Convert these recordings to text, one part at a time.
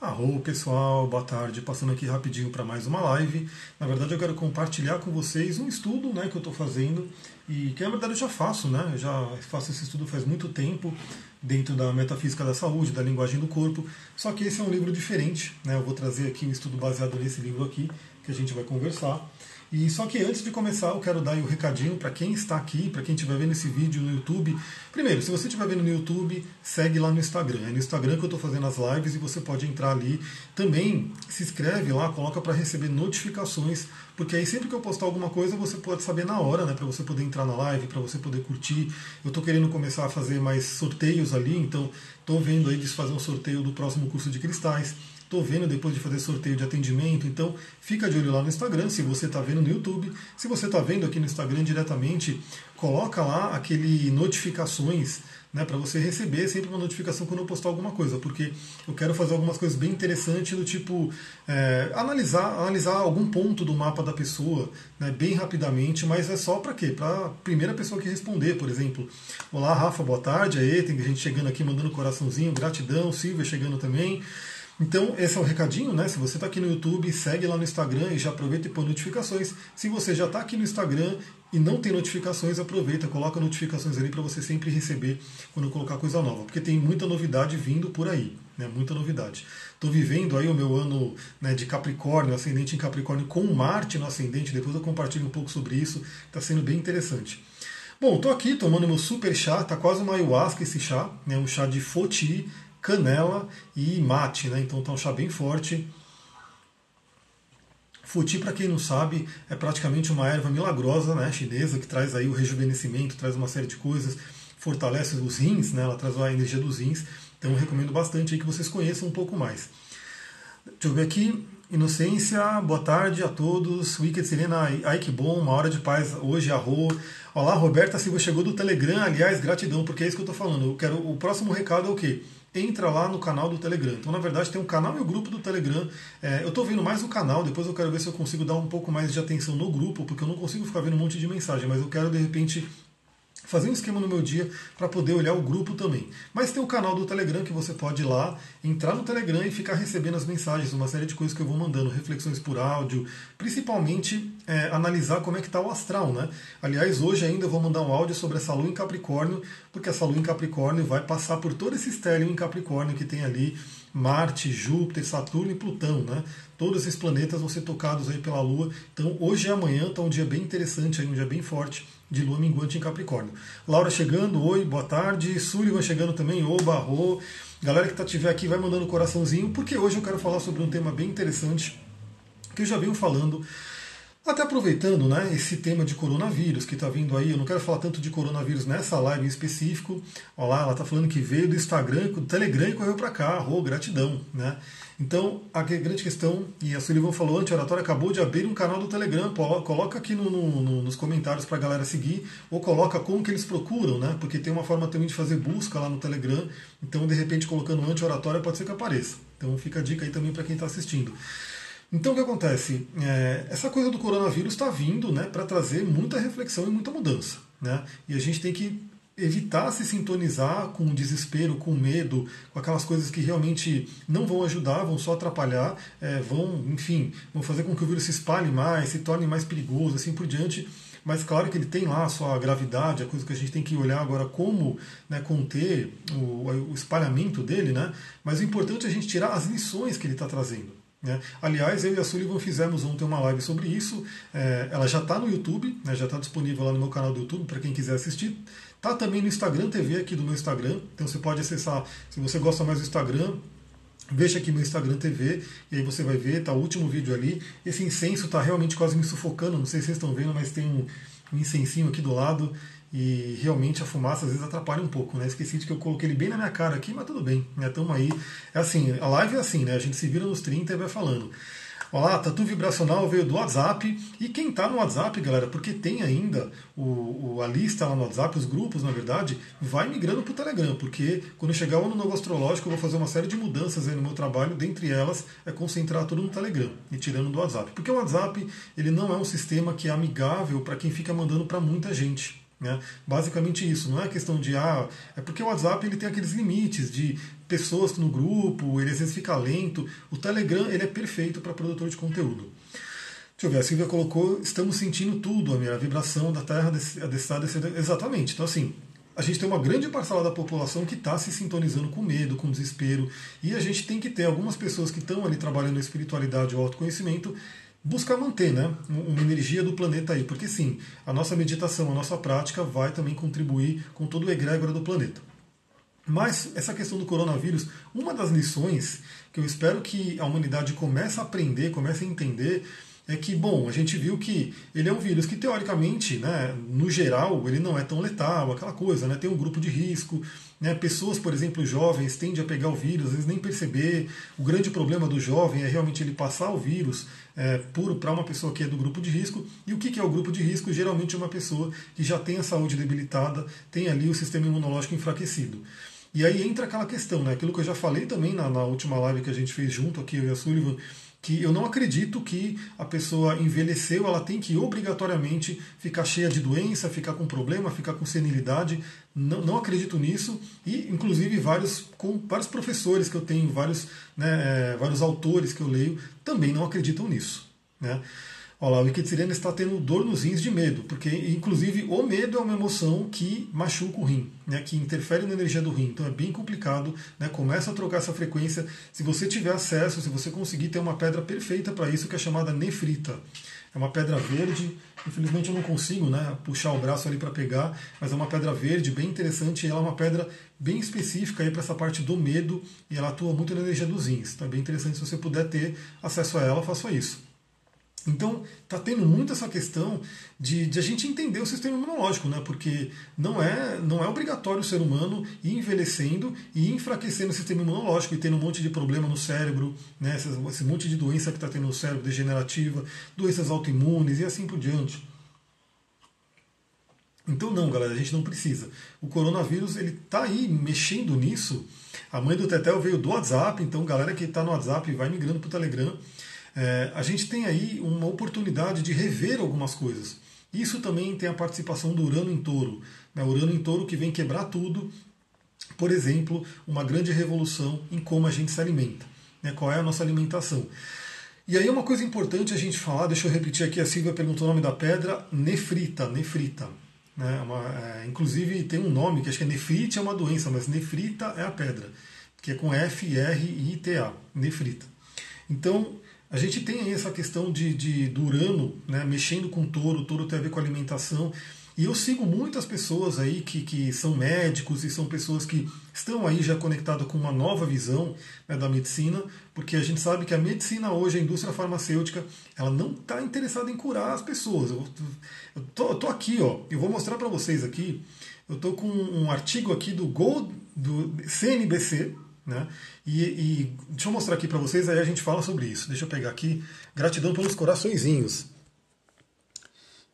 Arro pessoal, boa tarde. Passando aqui rapidinho para mais uma live. Na verdade, eu quero compartilhar com vocês um estudo né, que eu estou fazendo e que na verdade eu já faço, né? Eu já faço esse estudo faz muito tempo dentro da metafísica da saúde, da linguagem do corpo. Só que esse é um livro diferente, né? Eu vou trazer aqui um estudo baseado nesse livro aqui que a gente vai conversar. E só que antes de começar, eu quero dar um recadinho para quem está aqui, para quem estiver vendo esse vídeo no YouTube. Primeiro, se você estiver vendo no YouTube, segue lá no Instagram. É no Instagram que eu estou fazendo as lives e você pode entrar ali. Também se inscreve lá, coloca para receber notificações, porque aí sempre que eu postar alguma coisa, você pode saber na hora, né? Para você poder entrar na live, para você poder curtir. Eu estou querendo começar a fazer mais sorteios ali, então estou vendo aí de fazer um sorteio do próximo curso de cristais. Estou vendo depois de fazer sorteio de atendimento, então fica de olho lá no Instagram, se você está vendo no YouTube. Se você está vendo aqui no Instagram diretamente, coloca lá aquele notificações né, para você receber sempre uma notificação quando eu postar alguma coisa, porque eu quero fazer algumas coisas bem interessantes do tipo é, analisar, analisar algum ponto do mapa da pessoa né, bem rapidamente, mas é só para quê? Para a primeira pessoa que responder, por exemplo. Olá, Rafa, boa tarde. Aí, tem gente chegando aqui mandando coraçãozinho, gratidão, Silvia chegando também. Então, esse é o recadinho, né? Se você está aqui no YouTube, segue lá no Instagram e já aproveita e põe notificações. Se você já está aqui no Instagram e não tem notificações, aproveita, coloca notificações ali para você sempre receber quando eu colocar coisa nova, porque tem muita novidade vindo por aí, né? Muita novidade. Estou vivendo aí o meu ano né, de Capricórnio, ascendente em Capricórnio com Marte no ascendente, depois eu compartilho um pouco sobre isso, está sendo bem interessante. Bom, estou aqui tomando meu super chá, tá quase uma ayahuasca esse chá, né, um chá de foti, canela e mate, né? Então tá um chá bem forte. Futi, para quem não sabe, é praticamente uma erva milagrosa, né, chinesa, que traz aí o rejuvenescimento, traz uma série de coisas, fortalece os rins, né, ela traz a energia dos rins. Então recomendo bastante aí que vocês conheçam um pouco mais. Deixa eu ver aqui. Inocência, boa tarde a todos. Wicked Serena, ai que bom, uma hora de paz hoje, arro. Olá, Roberta Silva chegou do Telegram, aliás, gratidão, porque é isso que eu estou falando. Eu quero, o próximo recado é o quê? Entra lá no canal do Telegram. Então, na verdade, tem um canal e o um grupo do Telegram. É, eu estou vendo mais o canal, depois eu quero ver se eu consigo dar um pouco mais de atenção no grupo, porque eu não consigo ficar vendo um monte de mensagem, mas eu quero, de repente, fazer um esquema no meu dia para poder olhar o grupo também. Mas tem o canal do Telegram que você pode ir lá, entrar no Telegram e ficar recebendo as mensagens, uma série de coisas que eu vou mandando, reflexões por áudio, principalmente é, analisar como é que está o astral, né? Aliás, hoje ainda eu vou mandar um áudio sobre essa lua em Capricórnio, porque essa lua em Capricórnio vai passar por todo esse estélio em Capricórnio que tem ali Marte, Júpiter, Saturno e Plutão, né? Todos esses planetas vão ser tocados aí pela Lua. Então, hoje e amanhã está um dia bem interessante, um dia bem forte de lua minguante em Capricórnio. Laura chegando, oi, boa tarde. Sullivan chegando também, oba, barro. Galera que tá tiver aqui vai mandando coraçãozinho, porque hoje eu quero falar sobre um tema bem interessante que eu já venho falando. Até aproveitando né, esse tema de coronavírus que está vindo aí, eu não quero falar tanto de coronavírus nessa live em específico. Olha lá, ela está falando que veio do Instagram, do Telegram e correu para cá. Oh, gratidão. Né? Então, a grande questão, e a Sullivan falou, anti-oratório acabou de abrir um canal do Telegram, coloca aqui no, no, nos comentários para a galera seguir, ou coloca como que eles procuram, né? Porque tem uma forma também de fazer busca lá no Telegram, então de repente colocando anti-oratório pode ser que apareça. Então fica a dica aí também para quem está assistindo. Então o que acontece? É, essa coisa do coronavírus está vindo né, para trazer muita reflexão e muita mudança. Né? E a gente tem que evitar se sintonizar com o desespero, com o medo, com aquelas coisas que realmente não vão ajudar, vão só atrapalhar, é, vão, enfim, vão fazer com que o vírus se espalhe mais, se torne mais perigoso, assim por diante. Mas claro que ele tem lá a sua gravidade, a coisa que a gente tem que olhar agora como né, conter o, o espalhamento dele, né? Mas o importante é a gente tirar as lições que ele está trazendo. Né? Aliás, eu e a Sullivan fizemos ontem uma live sobre isso. É, ela já está no YouTube, né, já está disponível lá no meu canal do YouTube para quem quiser assistir. Tá também no Instagram TV aqui do meu Instagram. Então você pode acessar, se você gosta mais do Instagram, Veja aqui meu Instagram TV e aí você vai ver, tá o último vídeo ali. Esse incenso tá realmente quase me sufocando, não sei se vocês estão vendo, mas tem um, um incensinho aqui do lado e realmente a fumaça às vezes atrapalha um pouco, né? Esqueci de que eu coloquei ele bem na minha cara aqui, mas tudo bem, né? Tamo aí. É assim, a live é assim, né? A gente se vira nos 30 e vai falando. Olá, Tatu Vibracional veio do WhatsApp. E quem está no WhatsApp, galera, porque tem ainda o, o, a lista lá no WhatsApp, os grupos, na verdade, vai migrando para o Telegram, porque quando chegar o ano novo astrológico, eu vou fazer uma série de mudanças aí no meu trabalho, dentre elas é concentrar tudo no Telegram e tirando do WhatsApp. Porque o WhatsApp ele não é um sistema que é amigável para quem fica mandando para muita gente. Né? Basicamente isso, não é questão de ah, é porque o WhatsApp ele tem aqueles limites de pessoas no grupo, ele às vezes fica lento. O Telegram ele é perfeito para produtor de conteúdo. Deixa eu ver, a Silvia colocou, estamos sentindo tudo, a minha vibração da Terra está descendo. Exatamente. Então, assim, a gente tem uma grande parcela da população que está se sintonizando com medo, com desespero, e a gente tem que ter algumas pessoas que estão ali trabalhando a espiritualidade ou autoconhecimento buscar manter né, uma energia do planeta aí, porque sim, a nossa meditação, a nossa prática vai também contribuir com todo o egrégora do planeta. Mas essa questão do coronavírus, uma das lições que eu espero que a humanidade comece a aprender, comece a entender, é que, bom, a gente viu que ele é um vírus que, teoricamente, né, no geral, ele não é tão letal, aquela coisa, né, tem um grupo de risco, né, pessoas, por exemplo, jovens, tendem a pegar o vírus, às vezes nem perceber. O grande problema do jovem é realmente ele passar o vírus é, puro para uma pessoa que é do grupo de risco. E o que é o grupo de risco? Geralmente é uma pessoa que já tem a saúde debilitada, tem ali o sistema imunológico enfraquecido. E aí entra aquela questão, né, aquilo que eu já falei também na, na última live que a gente fez junto aqui, eu e a Sullivan, que eu não acredito que a pessoa envelheceu, ela tem que obrigatoriamente ficar cheia de doença, ficar com problema, ficar com senilidade. Não, não acredito nisso. E, inclusive, vários, com vários professores que eu tenho, vários, né, é, vários autores que eu leio, também não acreditam nisso. Né? Olha lá, o Ikitsirena está tendo dor nos rins de medo, porque inclusive o medo é uma emoção que machuca o rim, né, que interfere na energia do rim. Então é bem complicado, né, começa a trocar essa frequência. Se você tiver acesso, se você conseguir ter uma pedra perfeita para isso, que é chamada nefrita. É uma pedra verde, infelizmente eu não consigo né, puxar o braço ali para pegar, mas é uma pedra verde bem interessante ela é uma pedra bem específica para essa parte do medo e ela atua muito na energia dos rins. Então é bem interessante se você puder ter acesso a ela, faça isso. Então, está tendo muito essa questão de, de, a gente entender o sistema imunológico, né? porque não é, não é obrigatório o ser humano ir envelhecendo e enfraquecendo o sistema imunológico e tendo um monte de problema no cérebro, né? esse, esse monte de doença que está tendo no cérebro, degenerativa, doenças autoimunes e assim por diante. Então não, galera, a gente não precisa. O coronavírus ele está aí mexendo nisso. A mãe do Tetel veio do WhatsApp, então galera que está no WhatsApp vai migrando para o Telegram é, a gente tem aí uma oportunidade de rever algumas coisas. Isso também tem a participação do Urano em Touro. Né? Urano em Touro que vem quebrar tudo. Por exemplo, uma grande revolução em como a gente se alimenta. Né? Qual é a nossa alimentação. E aí uma coisa importante a gente falar, deixa eu repetir aqui, a Silvia perguntou o nome da pedra, nefrita, nefrita. Né? Uma, é, inclusive tem um nome que acho que é nefrite, é uma doença, mas nefrita é a pedra, que é com F-R-I-T-A, nefrita. Então, a gente tem aí essa questão de, de do Urano né, mexendo com o touro, o touro tem a ver com alimentação. E eu sigo muitas pessoas aí que, que são médicos e são pessoas que estão aí já conectadas com uma nova visão né, da medicina, porque a gente sabe que a medicina hoje, a indústria farmacêutica, ela não está interessada em curar as pessoas. Eu, eu, tô, eu tô aqui, ó, eu vou mostrar para vocês aqui. Eu tô com um artigo aqui do Gold, do CNBC, né? E, e deixa eu mostrar aqui para vocês, aí a gente fala sobre isso. Deixa eu pegar aqui. Gratidão pelos coraçõezinhos.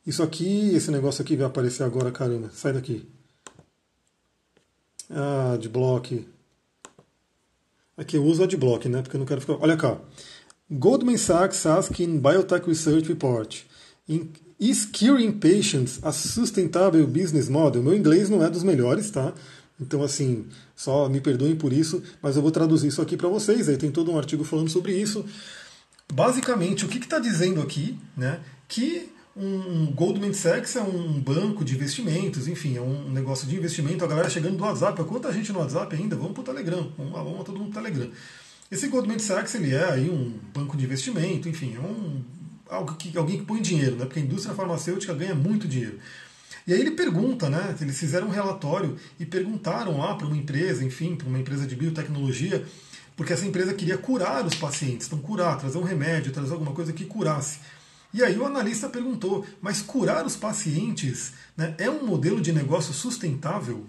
Isso aqui, esse negócio aqui vai aparecer agora, caramba. Sai daqui. Ah, de. Aqui eu uso a de bloco, né? Porque eu não quero ficar. Olha cá. Goldman Sachs asking Biotech Research Report. Is curing patients a sustainable business model? Meu inglês não é dos melhores, tá? Então, assim, só me perdoem por isso, mas eu vou traduzir isso aqui para vocês. Aí tem todo um artigo falando sobre isso. Basicamente, o que está dizendo aqui, né? Que um Goldman Sachs é um banco de investimentos, enfim, é um negócio de investimento. A galera chegando do WhatsApp, quanta gente no WhatsApp ainda? Vamos para o Telegram, vamos, lá, vamos todo mundo pro Telegram. Esse Goldman Sachs ele é aí um banco de investimento, enfim, é um algo que, alguém que põe dinheiro, né? Porque a indústria farmacêutica ganha muito dinheiro. E aí ele pergunta, né? Eles fizeram um relatório e perguntaram lá para uma empresa, enfim, para uma empresa de biotecnologia, porque essa empresa queria curar os pacientes, então curar, trazer um remédio, trazer alguma coisa que curasse. E aí o analista perguntou, mas curar os pacientes né, é um modelo de negócio sustentável?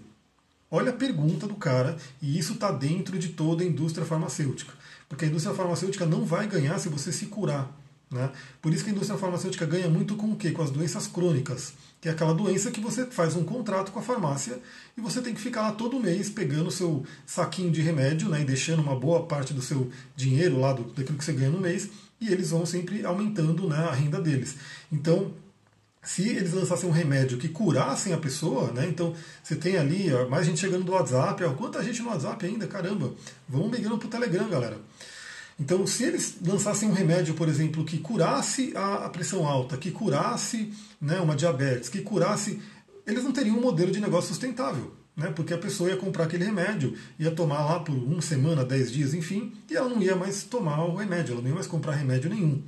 Olha a pergunta do cara, e isso está dentro de toda a indústria farmacêutica. Porque a indústria farmacêutica não vai ganhar se você se curar. Né? Por isso que a indústria farmacêutica ganha muito com o quê? Com as doenças crônicas que é aquela doença que você faz um contrato com a farmácia e você tem que ficar lá todo mês pegando o seu saquinho de remédio né, e deixando uma boa parte do seu dinheiro lá, do, daquilo que você ganha no mês, e eles vão sempre aumentando né, a renda deles. Então, se eles lançassem um remédio que curassem a pessoa, né? Então você tem ali ó, mais gente chegando no WhatsApp, ó, quanta gente no WhatsApp ainda, caramba, vamos migrando para o Telegram, galera. Então, se eles lançassem um remédio, por exemplo, que curasse a, pressão alta, que curasse né, uma diabetes, que curasse, eles não teriam um modelo de negócio sustentável. Né, porque a pessoa ia comprar aquele remédio, ia tomar lá por uma semana, dez dias, enfim, e ela não ia mais tomar o remédio, ela não ia mais comprar remédio nenhum.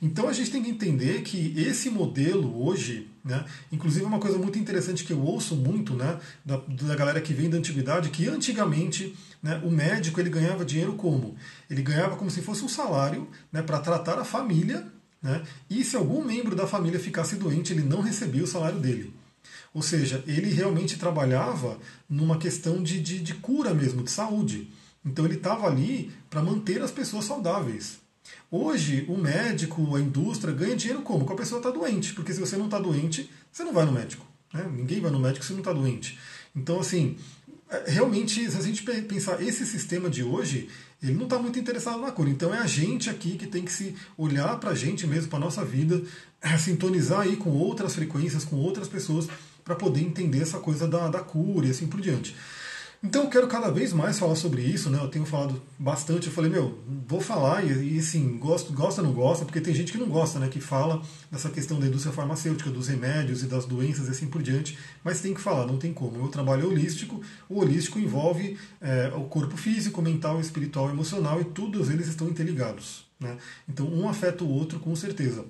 Então a gente tem que entender que esse modelo hoje, né, inclusive é uma coisa muito interessante que eu ouço muito né, da, da galera que vem da antiguidade, que antigamente né, o médico ele ganhava dinheiro como? Ele ganhava como se fosse um salário né, para tratar a família, né, e se algum membro da família ficasse doente, ele não recebia o salário dele. Ou seja, ele realmente trabalhava numa questão de, de, de cura mesmo, de saúde. Então ele estava ali para manter as pessoas saudáveis. Hoje, o médico, a indústria ganha dinheiro como? Quando a pessoa está doente. Porque se você não está doente, você não vai no médico. Né? Ninguém vai no médico se não está doente. Então, assim, é, realmente, se a gente pensar esse sistema de hoje, ele não está muito interessado na cura. Então é a gente aqui que tem que se olhar para a gente mesmo, para a nossa vida, é, sintonizar aí com outras frequências, com outras pessoas, para poder entender essa coisa da, da cura e assim por diante. Então eu quero cada vez mais falar sobre isso, né? Eu tenho falado bastante, eu falei, meu, vou falar e, e assim, gosto, gosta ou não gosta, porque tem gente que não gosta, né? Que fala dessa questão da indústria farmacêutica, dos remédios e das doenças e assim por diante, mas tem que falar, não tem como. Eu trabalho holístico, o holístico envolve é, o corpo físico, mental, espiritual, emocional e todos eles estão interligados. Né? Então um afeta o outro com certeza.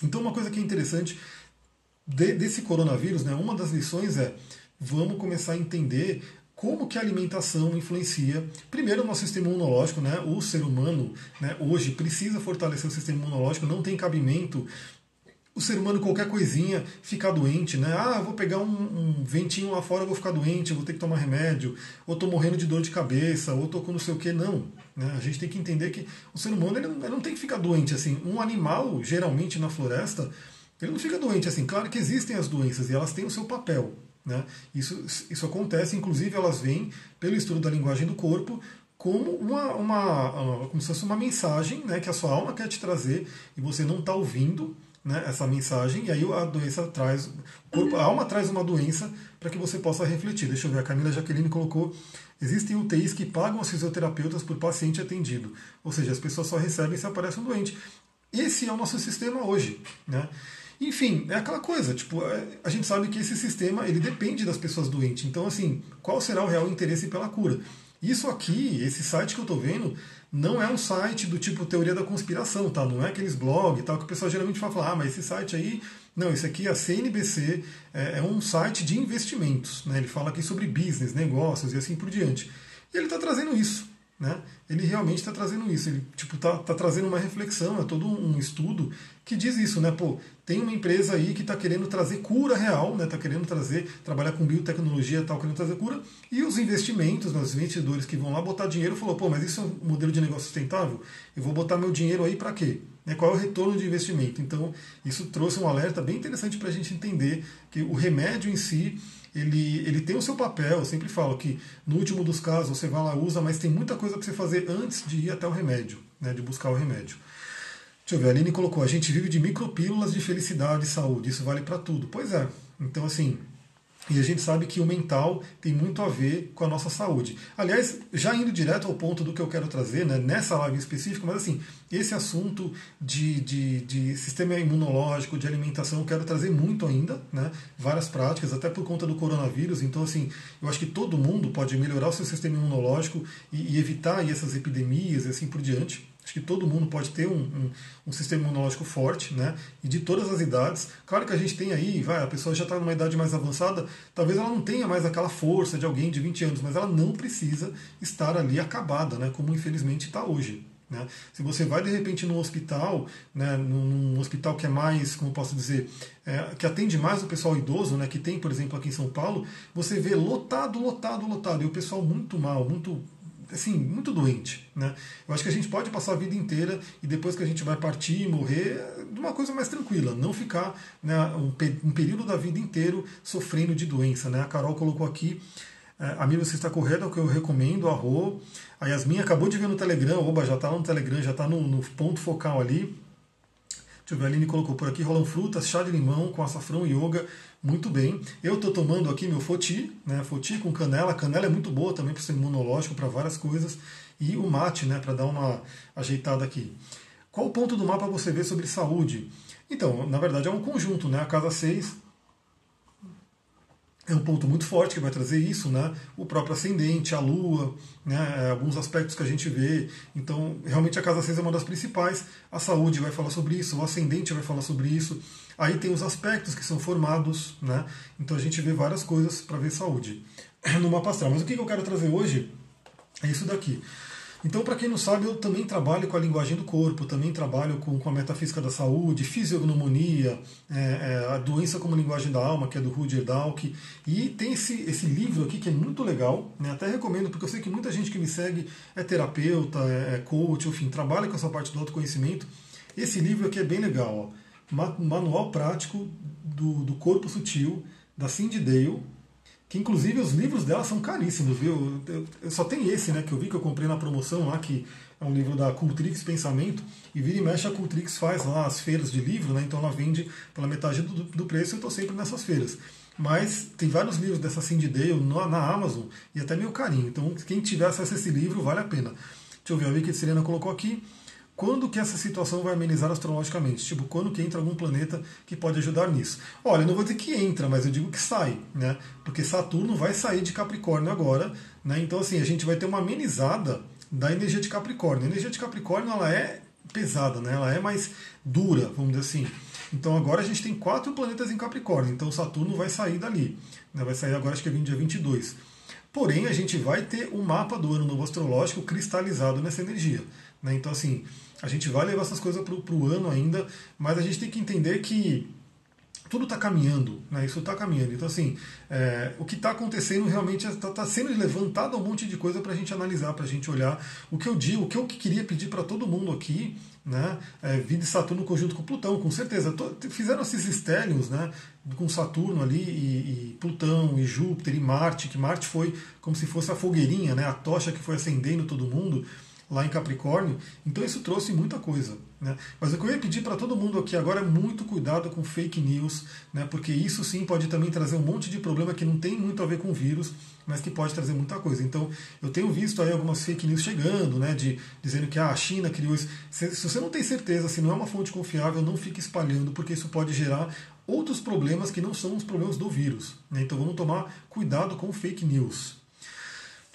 Então uma coisa que é interessante de, desse coronavírus, né? Uma das lições é vamos começar a entender como que a alimentação influencia, primeiro, o nosso sistema imunológico, né? o ser humano né, hoje precisa fortalecer o sistema imunológico, não tem cabimento o ser humano, qualquer coisinha, ficar doente, né? Ah, vou pegar um, um, ventinho lá fora, vou ficar doente, vou ter que tomar remédio, ou estou morrendo de dor de cabeça, ou estou com não sei o que. Não. Né? A gente tem que entender que o ser humano ele não, ele não tem que ficar doente assim. Um animal, geralmente na floresta, ele não fica doente assim. Claro que existem as doenças e elas têm o seu papel. Né? Isso, isso acontece, inclusive elas vêm, pelo estudo da linguagem do corpo, como uma, uma, como se fosse uma mensagem né, que a sua alma quer te trazer e você não está ouvindo né, essa mensagem, e aí a doença traz, corpo, a alma traz uma doença para que você possa refletir. Deixa eu ver, a Camila Jaqueline colocou: existem UTIs que pagam os fisioterapeutas por paciente atendido, ou seja, as pessoas só recebem se aparece um doente. Esse é o nosso sistema hoje. Né? Enfim, é aquela coisa, tipo, é, a gente sabe que esse sistema ele depende das pessoas doentes. Então, assim, qual será o real interesse pela cura? Isso aqui, esse site que eu estou vendo, não é um site do tipo teoria da conspiração, tá? Não é aqueles blogs tal que o pessoal geralmente fala, ah, mas esse site aí. Não, esse aqui, a CNBC, é, é um site de investimentos. Né? Ele fala aqui sobre business, negócios e assim por diante. E ele está trazendo isso. Né? Ele realmente está trazendo isso, ele tipo tá, tá, trazendo uma reflexão, é todo um estudo que diz isso, né? Pô, tem uma empresa aí que está querendo trazer cura real, né? Está querendo trazer, trabalhar com biotecnologia, tal, querendo trazer cura, e os investimentos, né, os investidores que vão lá botar dinheiro, falou, pô, mas isso é um modelo de negócio sustentável? Eu vou botar meu dinheiro aí para quê? Né? Qual é o retorno de investimento? Então, isso trouxe um alerta bem interessante para a gente entender que o remédio em si ele, ele tem o seu papel. Eu sempre falo que no último dos casos você vai lá usa, mas tem muita coisa para você fazer antes de ir até o remédio, né, de buscar o remédio. Deixa eu ver, a Aline colocou: a gente vive de micropílulas de felicidade e saúde. Isso vale para tudo. Pois é. Então, assim, e a gente sabe que o mental tem muito a ver com a nossa saúde. Aliás, já indo direto ao ponto do que eu quero trazer, né, nessa live específica, mas assim, esse assunto de, de, de, sistema imunológico, de alimentação, eu quero trazer muito ainda, né, várias práticas, até por conta do coronavírus. Então, assim, eu acho que todo mundo pode melhorar o seu sistema imunológico e, e evitar essas epidemias e assim por diante. Acho que todo mundo pode ter um, um, um, sistema imunológico forte, né? E de todas as idades. Claro que a gente tem aí, vai, a pessoa já está numa idade mais avançada, talvez ela não tenha mais aquela força de alguém de 20 anos, mas ela não precisa estar ali acabada, né? Como infelizmente está hoje. Né? Se você vai de repente num hospital, né, num hospital que é mais, como posso dizer, é, que atende mais o pessoal idoso, né, que tem, por exemplo, aqui em São Paulo, você vê lotado, lotado, lotado, e o pessoal muito mal, muito assim, muito doente. Né? Eu acho que a gente pode passar a vida inteira e depois que a gente vai partir e morrer, de uma coisa mais tranquila, não ficar né, um, um, período da vida inteiro sofrendo de doença. Né? A Carol colocou aqui, é, amigo, você está correto, é o que eu recomendo, a Rô. A Yasmin acabou de ver no Telegram, oba, já está no Telegram, já está no, no ponto focal ali. Deixa eu ver, a Aline colocou por aqui, rolam frutas, chá de limão com açafrão e yoga, muito bem. Eu estou tomando aqui meu foti, né, foti com canela, canela é muito boa também para ser imunológico, para várias coisas, e o mate, né, para dar uma ajeitada aqui. Qual ponto do mapa você vê sobre saúde? Então, na verdade é um conjunto, né, a casa 6 é um ponto muito forte que vai trazer isso, né? O próprio ascendente, a lua, né? É, alguns aspectos que a gente vê. Então, realmente a casa 6 é uma das principais. A saúde vai falar sobre isso, o ascendente vai falar sobre isso. Aí tem os aspectos que são formados, né? Então a gente vê várias coisas para ver saúde no mapa astral. Mas o que eu quero trazer hoje é isso daqui. Então, para quem não sabe, eu também trabalho com a linguagem do corpo, também trabalho com, com a metafísica da saúde, fisiognomonia, é, é, a doença como linguagem da alma, que é do Rudyard Dalk. E tem esse, esse livro aqui que é muito legal, né? até recomendo, porque eu sei que muita gente que me segue é terapeuta, é, é coach, enfim, trabalha com essa parte do autoconhecimento. Esse livro aqui é bem legal, ó. Manual Prático do, do Corpo Sutil, da Cindy Dale, que inclusive os livros dela são caríssimos, viu? Eu, eu, só tem esse, né, que eu vi que eu comprei na promoção lá, que é um livro da Cultrix Pensamento, e vira e mexe a Cultrix faz lá as feiras de livro, né, então ela vende pela metade do, do preço eu estou sempre nessas feiras. Mas tem vários livros dessa Cindy Dale na, na Amazon e até meu carinho, então quem tiver acesso a esse livro vale a pena. Deixa eu ver, a a Serena colocou aqui quando que essa situação vai amenizar astrologicamente? Tipo, quando que entra algum planeta que pode ajudar nisso? Olha, eu não vou dizer que entra, mas eu digo que sai, né? Porque Saturno vai sair de Capricórnio agora, né? Então, assim, a gente vai ter uma amenizada da energia de Capricórnio. A energia de Capricórnio, ela é pesada, né? Ela é mais dura, vamos dizer assim. Então agora a gente tem quatro planetas em Capricórnio, então Saturno vai sair dali. Né? Vai sair agora, acho que é dia 22. Porém, a gente vai ter o mapa do ano novo astrológico cristalizado nessa energia. Né? Então, assim, a gente vai levar essas coisas para o ano ainda, mas a gente tem que entender que tudo está caminhando, né? isso está caminhando. Então, assim, é, o que está acontecendo realmente está tá sendo levantado um monte de coisa para a gente analisar, para a gente olhar. O que eu digo, o que eu queria pedir para todo mundo aqui, né? É, vida de Saturno conjunto com Plutão, com certeza. Fizeram esses estéreos, né? Com Saturno ali, e, e, Plutão, e Júpiter, e Marte, que Marte foi como se fosse a fogueirinha, né? A tocha que foi acendendo todo mundo lá em Capricórnio. Então isso trouxe muita coisa. Né? Mas o que eu ia pedir para todo mundo aqui agora é muito cuidado com fake news, né? porque isso sim pode também trazer um monte de problema que não tem muito a ver com vírus, mas que pode trazer muita coisa. Então eu tenho visto aí algumas fake news chegando, né? de, dizendo que ah, a China criou isso. Se, se você não tem certeza, se não é uma fonte confiável, não fique espalhando, porque isso pode gerar outros problemas que não são os problemas do vírus. Né? Então vamos tomar cuidado com fake news.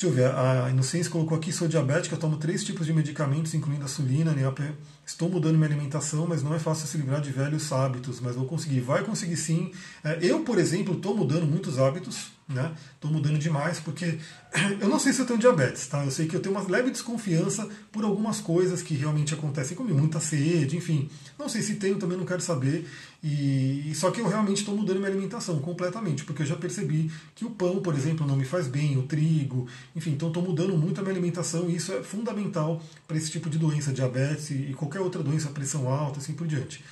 Deixa eu ver, a Inocência colocou aqui, sou diabética, tomo três tipos de medicamentos, incluindo a sulina, NEOP. Estou mudando minha alimentação, mas não é fácil se livrar de velhos hábitos, mas vou conseguir. Vai conseguir sim. É, eu, por exemplo, estou mudando muitos hábitos, né? Estou mudando demais porque eu não sei se eu tenho diabetes, tá? Eu sei que eu tenho uma leve desconfiança por algumas coisas que realmente acontecem comigo, muita sede, enfim. Não sei se tenho, também não quero saber. E só que eu realmente estou mudando minha alimentação completamente, porque eu já percebi que o pão, por exemplo, não me faz bem, o trigo, enfim, então estou mudando muito a minha alimentação e isso é fundamental para esse tipo de doença, diabetes e qualquer outra doença, pressão alta, assim por diante.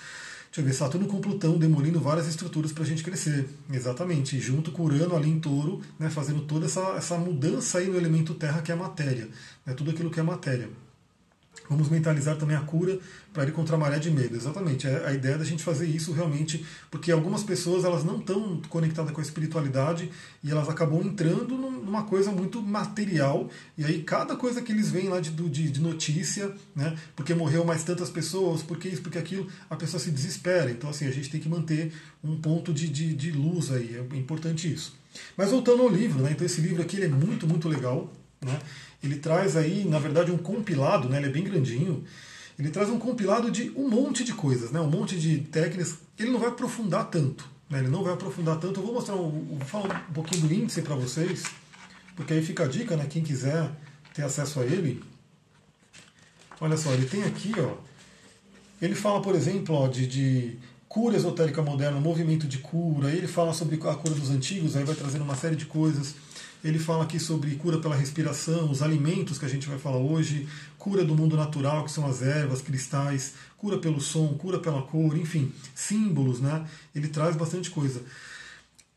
Deixa eu ver, Saturno com Plutão demolindo várias estruturas para a gente crescer. Exatamente. junto com Urano ali em touro, né, fazendo toda essa, essa mudança aí no elemento terra que é a matéria. Né, tudo aquilo que é matéria. Vamos mentalizar também a cura para ir contra a maré de medo. Exatamente. É a ideia da gente fazer isso realmente, porque algumas pessoas elas não estão conectadas com a espiritualidade e elas acabam entrando numa coisa muito material. E aí cada coisa que eles veem lá de, de, de notícia, né? Porque morreu mais tantas pessoas, porque isso, porque aquilo, a pessoa se desespera. Então assim, a gente tem que manter um ponto de, de, de luz aí. É importante isso. Mas voltando ao livro, né? Então esse livro aqui ele é muito, muito legal. Né? Ele traz aí, na verdade, um compilado, né? ele é bem grandinho. Ele traz um compilado de um monte de coisas, né? um monte de técnicas. Ele não vai aprofundar tanto. Né? Ele não vai aprofundar tanto. Eu vou mostrar um, falar um pouquinho do índice para vocês, porque aí fica a dica, né? quem quiser ter acesso a ele. Olha só, ele tem aqui, ó. Ele fala, por exemplo, ó, de, de cura esotérica moderna, movimento de cura. Ele fala sobre a cura dos antigos, aí vai trazendo uma série de coisas. Ele fala aqui sobre cura pela respiração, os alimentos que a gente vai falar hoje, cura do mundo natural, que são as ervas, cristais, cura pelo som, cura pela cor, enfim, símbolos, né? Ele traz bastante coisa.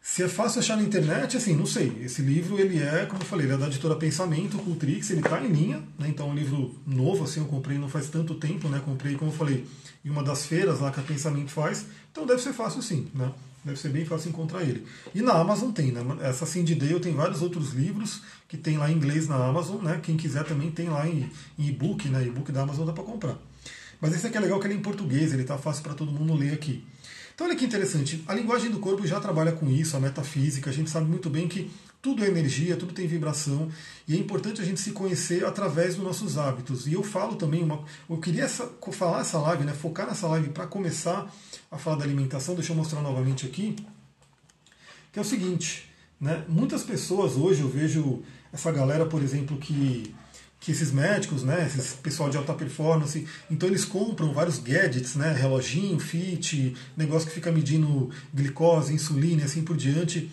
Se é fácil achar na internet, assim, não sei. Esse livro, ele é, como eu falei, ele é da editora Pensamento, Cultrix, ele está em linha, né? Então é um livro novo, assim, eu comprei não faz tanto tempo, né? Comprei, como eu falei, em uma das feiras lá que a Pensamento faz. Então deve ser fácil sim, né? Deve ser bem fácil encontrar ele. E na Amazon tem, né? Essa Cindy Dale tem vários outros livros que tem lá em inglês na Amazon, né? Quem quiser também tem lá em, em e-book, né? E-book da Amazon dá para comprar. Mas esse aqui é legal que ele é em português, ele tá fácil para todo mundo ler aqui. Então olha que interessante, a linguagem do corpo já trabalha com isso, a metafísica, a gente sabe muito bem que tudo é energia, tudo tem vibração, e é importante a gente se conhecer através dos nossos hábitos. E eu falo também, uma, eu queria essa, falar essa live, né, focar nessa live para começar a falar da alimentação, deixa eu mostrar novamente aqui, que é o seguinte, né, muitas pessoas hoje eu vejo essa galera, por exemplo, que que esses médicos, né, esses pessoal de alta performance, então eles compram vários gadgets, né, reloginho, fit, negócio que fica medindo glicose, insulina e assim por diante.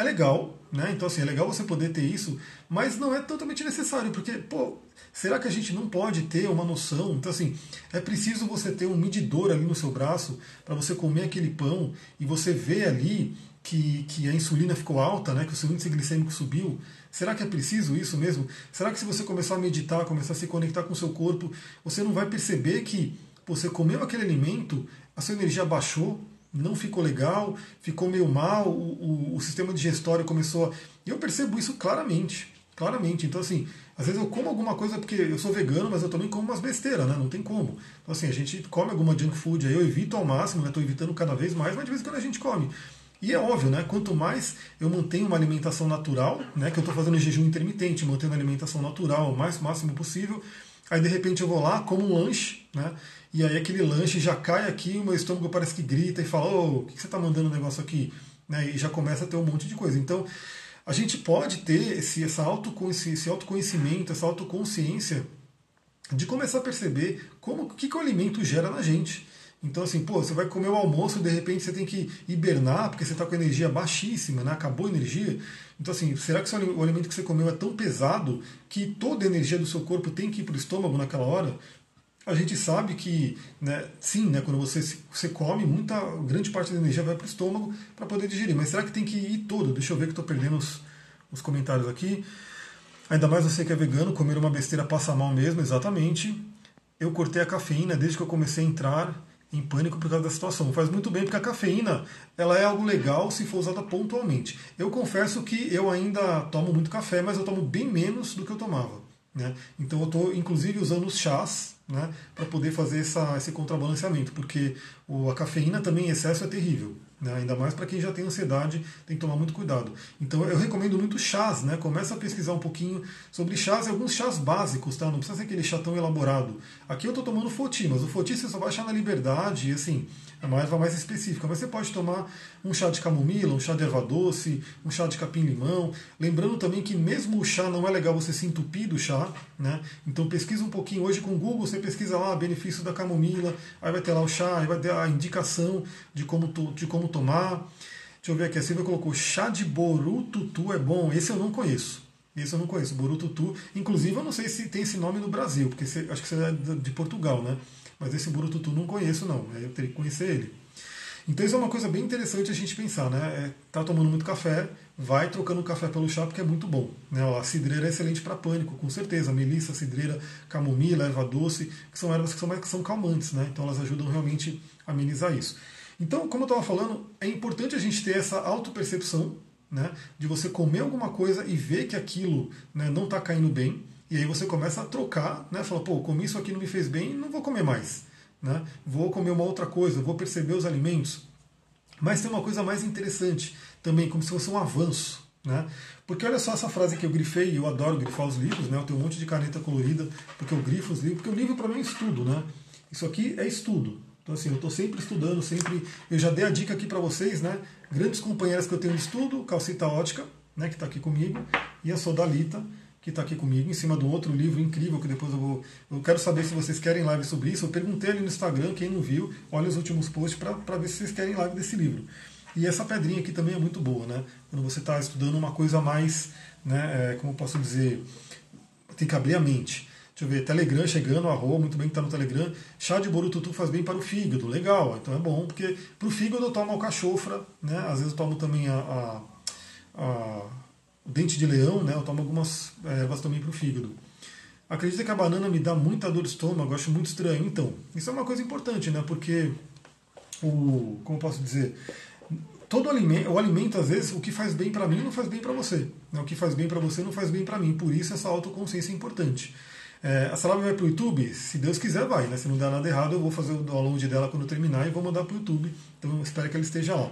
É legal, né? Então assim, é legal você poder ter isso, mas não é totalmente necessário, porque, pô, será que a gente não pode ter uma noção? Então assim, é preciso você ter um medidor ali no seu braço para você comer aquele pão e você ver ali que, que a insulina ficou alta, né, que o seu índice glicêmico subiu. Será que é preciso isso mesmo? Será que se você começar a meditar, começar a se conectar com o seu corpo, você não vai perceber que você comeu aquele alimento, a sua energia baixou, não ficou legal, ficou meio mal, o, o, o sistema digestório começou a. Eu percebo isso claramente. Claramente. Então, assim, às vezes eu como alguma coisa porque eu sou vegano, mas eu também como umas besteiras, né? Não tem como. Então, assim, a gente come alguma junk food aí, eu evito ao máximo, né? Estou evitando cada vez mais, mas de vez em quando a gente come. E é óbvio, né? Quanto mais eu mantenho uma alimentação natural, né? Que eu estou fazendo jejum intermitente, mantendo a alimentação natural o mais máximo possível. Aí de repente eu vou lá, como um lanche, né? E aí aquele lanche já cai aqui, o meu estômago parece que grita e fala, ô, o que você está mandando o negócio aqui? Né? E já começa a ter um monte de coisa. Então, a gente pode ter esse, essa esse autoconhecimento, essa autoconsciência de começar a perceber como que, que o alimento gera na gente. Então, assim, pô, você vai comer o almoço, de repente você tem que hibernar, porque você está com energia baixíssima, né? acabou a energia. Então, assim, será que o alimento que você comeu é tão pesado que toda a energia do seu corpo tem que ir para o estômago naquela hora? A gente sabe que, né, sim, né, quando você, você come, muita grande parte da energia vai para o estômago para poder digerir. Mas será que tem que ir todo? Deixa eu ver que estou perdendo os, os comentários aqui. Ainda mais você que é vegano, comer uma besteira passa mal mesmo, exatamente. Eu cortei a cafeína desde que eu comecei a entrar em pânico por causa da situação. Faz muito bem porque a cafeína ela é algo legal se for usada pontualmente. Eu confesso que eu ainda tomo muito café, mas eu tomo bem menos do que eu tomava. Né? Então eu estou inclusive usando os chás né, para poder fazer essa, esse contrabalanceamento, porque o, a cafeína também em excesso é terrível. Né? Ainda mais para quem já tem ansiedade, tem que tomar muito cuidado. Então eu recomendo muito chás, né? Começa a pesquisar um pouquinho sobre chás e alguns chás básicos, tá? Não precisa ser aquele chá tão elaborado. Aqui eu estou tomando foti, mas o foti você só vai achar na liberdade, e assim, é uma erva mais específica. Você pode tomar um chá de camomila, um chá de erva doce, um chá de capim-limão. Lembrando também que mesmo o chá não é legal você se entupir do chá, né? Então pesquisa um pouquinho. Hoje com o Google você pesquisa lá benefício da camomila, aí vai ter lá o chá, aí vai ter a indicação de como, de como tomar. Deixa eu ver aqui, a Silvia colocou chá de borututu é bom. Esse eu não conheço. Esse eu não conheço, borututu. Inclusive, eu não sei se tem esse nome no Brasil, porque acho que você é de Portugal, né? Mas esse borututu não conheço, não. Eu teria que conhecer ele. Então, isso é uma coisa bem interessante a gente pensar, né? É, tá tomando muito café, vai trocando café pelo chá porque é muito bom. Né? A cidreira é excelente para pânico, com certeza. Melissa, cidreira, camomila, erva doce, que são ervas que são, que são calmantes, né? Então, elas ajudam realmente a amenizar isso. Então, como eu estava falando, é importante a gente ter essa autopercepção, né, de você comer alguma coisa e ver que aquilo né, não está caindo bem, e aí você começa a trocar, né, fala, pô, comi isso aqui não me fez bem, não vou comer mais. Né, vou comer uma outra coisa, vou perceber os alimentos. Mas tem uma coisa mais interessante também, como se fosse um avanço. Né? Porque olha só essa frase que eu grifei, eu adoro grifar os livros, né? eu tenho um monte de caneta colorida, porque eu grifo os livros, porque o livro para mim é estudo. Né? Isso aqui é estudo. Então, assim, eu estou sempre estudando, sempre. Eu já dei a dica aqui para vocês, né? Grandes companheiras que eu tenho de estudo, Calcita Ótica, né, que está aqui comigo, e a Sodalita, que está aqui comigo, em cima um outro livro incrível que depois eu vou. Eu quero saber se vocês querem live sobre isso. Eu perguntei ali no Instagram, quem não viu, olha os últimos posts para ver se vocês querem live desse livro. E essa pedrinha aqui também é muito boa, né? Quando você está estudando uma coisa mais, né, é, como eu posso dizer, tem que abrir a mente. Deixa eu ver, Telegram chegando, arroba, muito bem que está no Telegram. Chá de borututu faz bem para o fígado, legal, então é bom, porque para o fígado eu tomo alcachofra, né? Às vezes eu tomo também a, a, a dente de leão, né? Eu tomo algumas ervas também para o fígado. Acredita que a banana me dá muita dor de estômago, acho muito estranho. Então, isso é uma coisa importante, né? Porque o. Como posso dizer? Todo alimento, o alimento, às vezes, o que faz bem para mim não faz bem para você. Né? O que faz bem para você não faz bem para mim. Por isso, essa autoconsciência é importante. É, a salada vai para o YouTube? Se Deus quiser, vai. Né? Se não der nada errado, eu vou fazer o download dela quando terminar e vou mandar para o YouTube. Então, espero que ela esteja lá.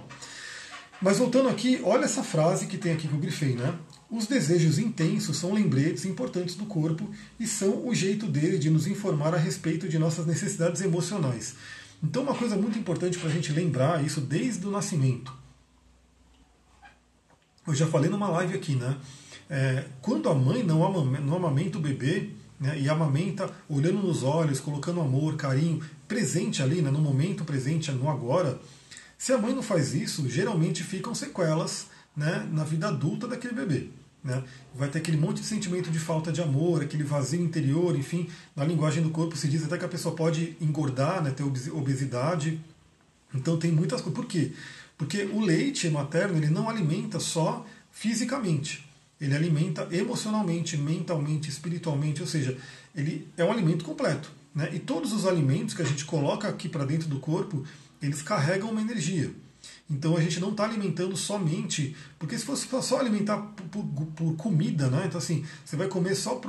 Mas voltando aqui, olha essa frase que tem aqui que eu grifei, né? Os desejos intensos são lembretes importantes do corpo e são o jeito dele de nos informar a respeito de nossas necessidades emocionais. Então, uma coisa muito importante para a gente lembrar isso desde o nascimento. Eu já falei numa live aqui, né? É, quando a mãe não, amamenta o bebê né, e amamenta olhando nos olhos, colocando amor, carinho, presente ali, né, no momento presente, no agora, se a mãe não faz isso, geralmente ficam sequelas né, na vida adulta daquele bebê. Né? Vai ter aquele monte de sentimento de falta de amor, aquele vazio interior, enfim. Na linguagem do corpo se diz até que a pessoa pode engordar, né, ter obesidade. Então tem muitas coisas. Por quê? Porque o leite materno ele não alimenta só fisicamente. Ele alimenta emocionalmente, mentalmente, espiritualmente, ou seja, ele é um alimento completo. Né? E todos os alimentos que a gente coloca aqui para dentro do corpo, eles carregam uma energia. Então a gente não está alimentando somente, porque se fosse só alimentar por, por, comida, né? Então assim, você vai comer só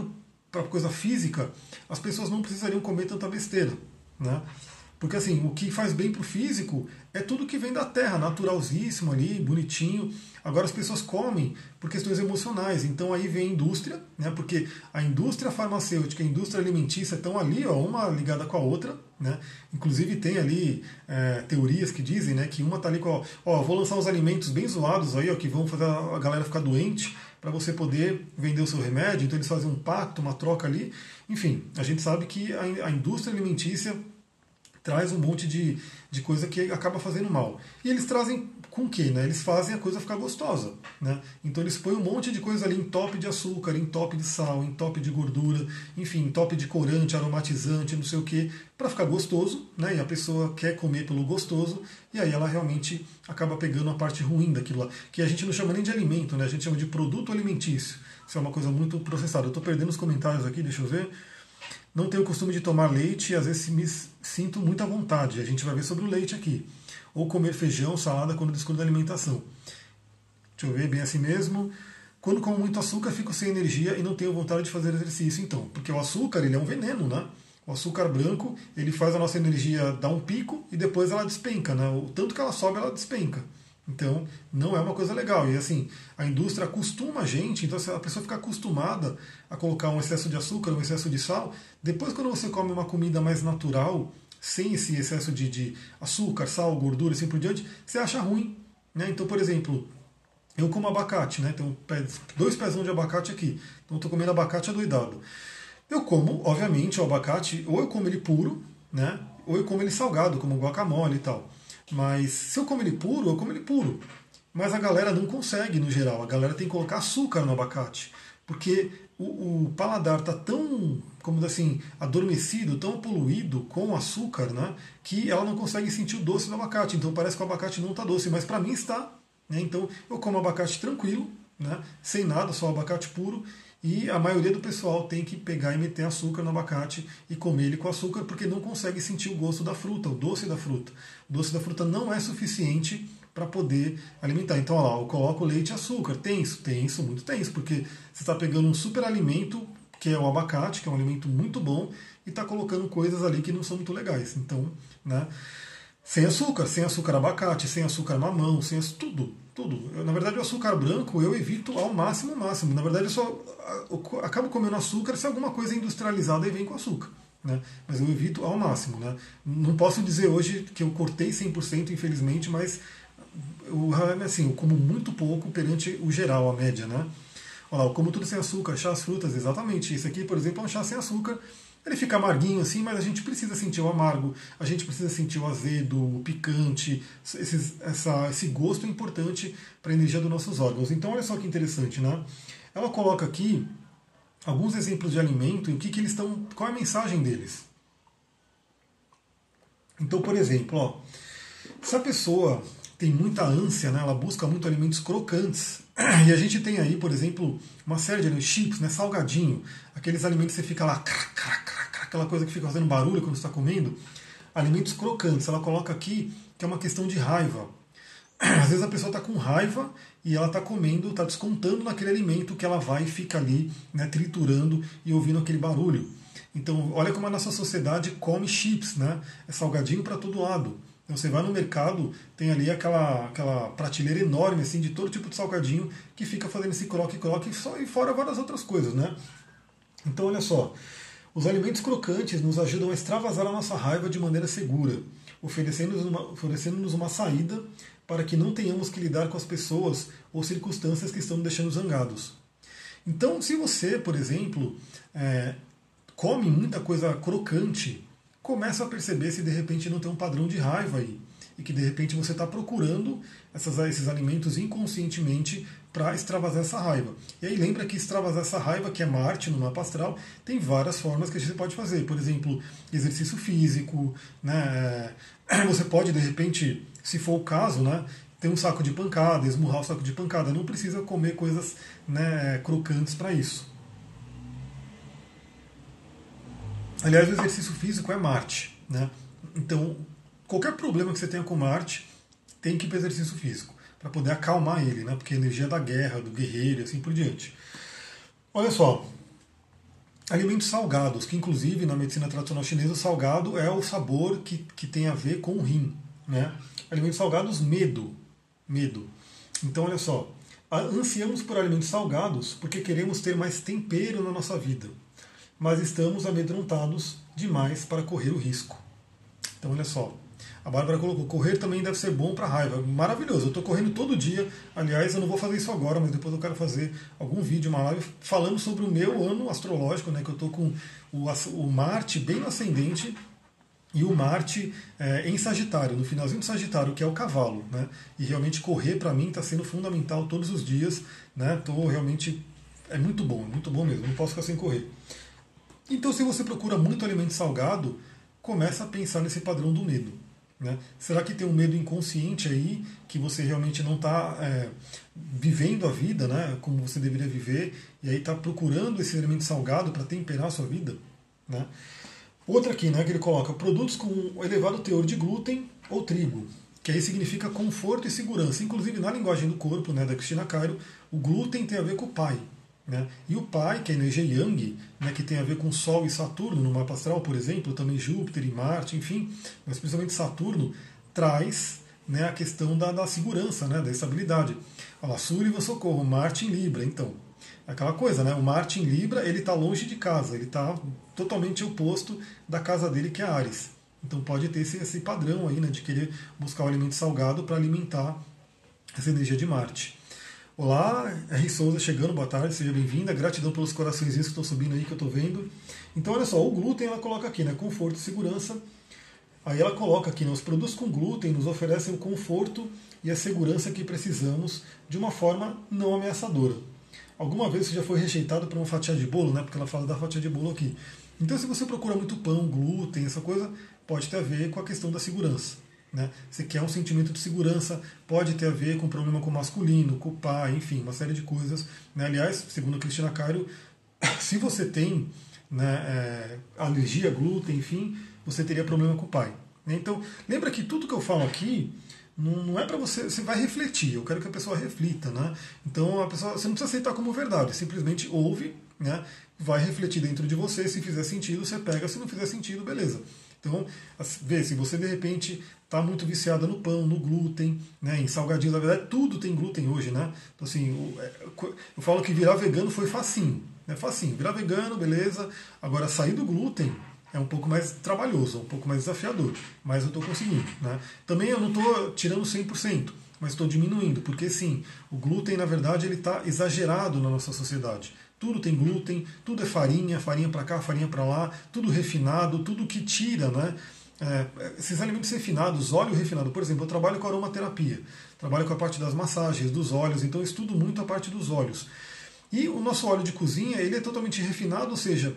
para coisa física, as pessoas não precisariam comer tanta besteira, né? Porque assim, o que faz bem para o físico é tudo que vem da terra, naturalzíssimo ali, bonitinho. Agora as pessoas comem por questões emocionais. Então aí vem a indústria, né? Porque a indústria farmacêutica a indústria alimentícia estão ali, ó, uma ligada com a outra. Né? Inclusive tem ali é, teorias que dizem né, que uma está ali com, ó, vou lançar uns alimentos bem zoados aí, ó, que vão fazer a galera ficar doente para você poder vender o seu remédio, então eles fazem um pacto, uma troca ali. Enfim, a gente sabe que a indústria alimentícia traz um monte de, de coisa que acaba fazendo mal. E eles trazem com o que? Né? Eles fazem a coisa ficar gostosa. Né? Então eles põem um monte de coisa ali em top de açúcar, em top de sal, em top de gordura, enfim, em top de corante, aromatizante, não sei o que, para ficar gostoso, né? E a pessoa quer comer pelo gostoso, e aí ela realmente acaba pegando a parte ruim daquilo lá. Que a gente não chama nem de alimento, né? A gente chama de produto alimentício. Isso é uma coisa muito processada. Eu estou perdendo os comentários aqui, deixa eu ver. Não tenho o costume de tomar leite e às vezes me sinto muita vontade. A gente vai ver sobre o leite aqui. Ou comer feijão, salada quando descuido da alimentação. Deixa eu ver, bem assim mesmo. Quando como muito açúcar, fico sem energia e não tenho vontade de fazer exercício, então. Porque o açúcar, ele é um veneno, né? O açúcar branco, ele faz a nossa energia dar um pico e depois ela despenca, né? O tanto que ela sobe, ela despenca. Então, não é uma coisa legal. E assim, a indústria acostuma a gente, então se a pessoa fica acostumada a colocar um excesso de açúcar, um excesso de sal, depois quando você come uma comida mais natural, sem esse excesso de, de açúcar, sal, gordura e assim por diante, você acha ruim. Né? Então, por exemplo, eu como abacate, né? Tenho dois pezão de abacate aqui. Então estou comendo abacate adoidado. Eu como, obviamente, o abacate, ou eu como ele puro, né? Ou eu como ele salgado, como guacamole e tal. Mas se eu como ele puro, eu como ele puro. Mas a galera não consegue, no geral. A galera tem que colocar açúcar no abacate. Porque o, o paladar está tão, como assim, adormecido, tão poluído com açúcar, né? Que ela não consegue sentir o doce do abacate. Então parece que o abacate não está doce. Mas para mim está. Né? Então eu como abacate tranquilo, né? sem nada, só abacate puro. E a maioria do pessoal tem que pegar e meter açúcar no abacate e comer ele com açúcar porque não consegue sentir o gosto da fruta, o doce da fruta. O doce da fruta não é suficiente para poder alimentar. Então, olha lá, eu coloco leite e açúcar. Tem isso, muito tem isso, porque você está pegando um super alimento, que é o abacate, que é um alimento muito bom, e está colocando coisas ali que não são muito legais. Então, né? Sem açúcar, sem açúcar abacate, sem açúcar mamão, sem açúcar, tudo, tudo. Na verdade, o açúcar branco eu evito ao máximo, máximo. Na verdade, eu só acabo comendo açúcar se alguma coisa é industrializada e vem com açúcar. Né? Mas eu evito ao máximo. Né? Não posso dizer hoje que eu cortei 100%, infelizmente, mas eu, assim, eu como muito pouco perante o geral, a média. Né? Olha lá, eu como tudo sem açúcar, chá, frutas, exatamente. Isso aqui, por exemplo, é um chá sem açúcar ele fica amarguinho assim, mas a gente precisa sentir o amargo, a gente precisa sentir o azedo, o picante, esses, essa, esse gosto importante para a energia dos nossos órgãos. Então, olha só que interessante, né? Ela coloca aqui alguns exemplos de alimento e o que, que eles estão. qual é a mensagem deles. Então, por exemplo, ó, se a pessoa tem muita ânsia, né, ela busca muito alimentos crocantes, e a gente tem aí, por exemplo, uma série de alimentos, chips, né, salgadinho, aqueles alimentos que você fica lá, aquela coisa que fica fazendo barulho quando está comendo, alimentos crocantes. Ela coloca aqui que é uma questão de raiva. Às vezes a pessoa está com raiva e ela está comendo, está descontando naquele alimento que ela vai e fica ali né, triturando e ouvindo aquele barulho. Então, olha como a nossa sociedade come chips, né? É salgadinho para todo lado. Então, você vai no mercado, tem ali aquela, aquela prateleira enorme assim de todo tipo de salgadinho que fica fazendo esse croque-croque e fora várias outras coisas, né? Então, olha só. Os alimentos crocantes nos ajudam a extravasar a nossa raiva de maneira segura, oferecendo-nos uma, oferecendo uma saída para que não tenhamos que lidar com as pessoas ou circunstâncias que estão nos deixando zangados. Então, se você, por exemplo, é, come muita coisa crocante, começa a perceber se de repente não tem um padrão de raiva aí. E que de repente você está procurando essas, esses alimentos inconscientemente para extravasar essa raiva. E aí lembra que extravasar essa raiva, que é Marte no mapa astral, tem várias formas que gente pode fazer. Por exemplo, exercício físico, né? você pode de repente, se for o caso, né? ter um saco de pancada, esmurrar o saco de pancada. Não precisa comer coisas né, crocantes para isso. Aliás, o exercício físico é Marte. Né? Então, qualquer problema que você tenha com Marte, tem que ir para exercício físico, para poder acalmar ele, né? porque a energia da guerra, do guerreiro e assim por diante. Olha só, alimentos salgados, que inclusive na medicina tradicional chinesa, salgado é o sabor que, que tem a ver com o rim. Né? Alimentos salgados, medo. Medo. Então, olha só, ansiamos por alimentos salgados porque queremos ter mais tempero na nossa vida mas estamos amedrontados demais para correr o risco. Então, olha só. A Bárbara colocou: correr também deve ser bom para raiva. Maravilhoso, eu estou correndo todo dia. Aliás, eu não vou fazer isso agora, mas depois eu quero fazer algum vídeo, uma live, falando sobre o meu ano astrológico, né? Que eu estou com o, o Marte bem no ascendente e o Marte é, em Sagitário, no finalzinho do Sagitário, que é o cavalo. Né? E realmente correr para mim está sendo fundamental todos os dias. Né? Realmente. É muito bom, é muito bom mesmo, não posso ficar sem correr. Então, se você procura muito alimento salgado, começa a pensar nesse padrão do medo. Né? Será que tem um medo inconsciente aí que você realmente não está é, vivendo a vida né, como você deveria viver e aí está procurando esse alimento salgado para temperar a sua vida? Né? Outra aqui, né, que ele coloca produtos com elevado teor de glúten ou trigo, que aí significa conforto e segurança. Inclusive na linguagem do corpo, né, da Cristina Cairo, o glúten tem a ver com o pai, né? E o pai, que é a energia Yang, né, que tem a ver com Sol e Saturno no mapa astral, por exemplo, também Júpiter e Marte, enfim, mas principalmente Saturno, traz né, a questão da, da segurança, né, da estabilidade. Olha lá, Súriva Socorro, Marte em Libra, então. Aquela coisa, né? O Marte em Libra, ele está longe de casa, ele está totalmente oposto da casa dele, que é Ares. Então pode ter esse, esse padrão aí, né, de querer buscar o alimento salgado para alimentar essa energia de Marte. Olá, R. Souza chegando, boa tarde, seja bem-vinda. Gratidão pelos coraçõezinhos que estão subindo aí, que eu estou vendo. Então, olha só, o glúten ela coloca aqui, né? Conforto e segurança. Aí ela coloca aqui, né, os produtos com glúten nos oferecem o conforto e a segurança que precisamos de uma forma não ameaçadora. Alguma vez você já foi rejeitado por uma fatia de bolo, né? Porque ela fala da fatia de bolo aqui. Então, se você procura muito pão, glúten, essa coisa, pode ter a ver com a questão da segurança. Né? Você quer um sentimento de segurança, pode ter a ver com problema com o masculino, com o pai, enfim, uma série de coisas. Né? Aliás, segundo a Cristina Cairo, se você tem né, é, alergia a glúten, enfim, você teria problema com o pai. Né? Então, lembra que tudo que eu falo aqui não, não é para você, você vai refletir, eu quero que a pessoa reflita. Né? Então, a pessoa, você não precisa aceitar como verdade, simplesmente ouve, né? Vai refletir dentro de você, se fizer sentido, você pega, se não fizer sentido, beleza. Então, vê, se você de repente está muito viciada no pão, no glúten, né, em salgadinhos, na verdade tudo tem glúten hoje, né? Então assim, é, eu falo que virar vegano foi facinho, né? Facinho, virar vegano, beleza. Agora sair do glúten é um pouco mais trabalhoso, um pouco mais desafiador, mas eu estou conseguindo, né? Também eu não estou tirando 100%, mas estou diminuindo, porque sim, o glúten na verdade ele está exagerado na nossa sociedade. Tudo tem glúten, tudo é farinha, farinha para cá, farinha para lá, tudo refinado, tudo que tira, né? É, esses alimentos refinados, óleo refinado, por exemplo, eu trabalho com aromaterapia, trabalho com a parte das massagens, dos óleos, então eu estudo muito a parte dos óleos. E o nosso óleo de cozinha ele é totalmente refinado, ou seja,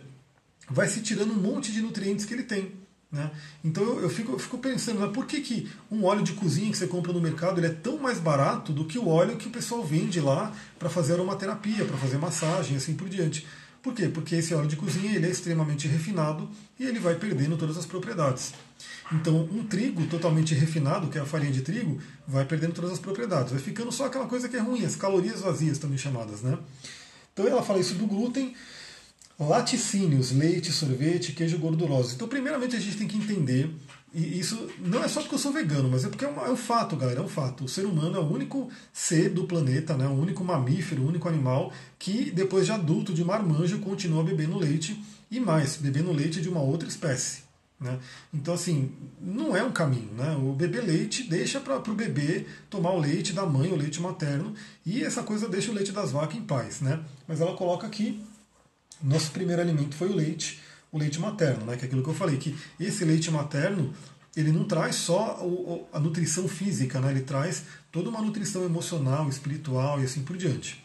vai se tirando um monte de nutrientes que ele tem. Né? Então eu, eu, fico, eu fico pensando, por que, que um óleo de cozinha que você compra no mercado ele é tão mais barato do que o óleo que o pessoal vende lá para fazer aromaterapia, para fazer massagem assim por diante? Por quê? Porque esse óleo de cozinha ele é extremamente refinado e ele vai perdendo todas as propriedades. Então, um trigo totalmente refinado, que é a farinha de trigo, vai perdendo todas as propriedades. Vai ficando só aquela coisa que é ruim, as calorias vazias também chamadas. Né? Então, ela fala isso do glúten, laticínios, leite, sorvete, queijo gorduroso. Então, primeiramente, a gente tem que entender, e isso não é só porque eu sou vegano, mas é porque é um, é um fato, galera, é um fato. O ser humano é o único ser do planeta, né, o único mamífero, o único animal que, depois de adulto, de marmanjo, continua bebendo leite e mais, bebendo leite de uma outra espécie. Né? Então, assim, não é um caminho. Né? O bebê leite deixa para o bebê tomar o leite da mãe, o leite materno, e essa coisa deixa o leite das vacas em paz. Né? Mas ela coloca aqui nosso primeiro alimento foi o leite, o leite materno, né? que é aquilo que eu falei, que esse leite materno ele não traz só a nutrição física, né? ele traz toda uma nutrição emocional, espiritual e assim por diante.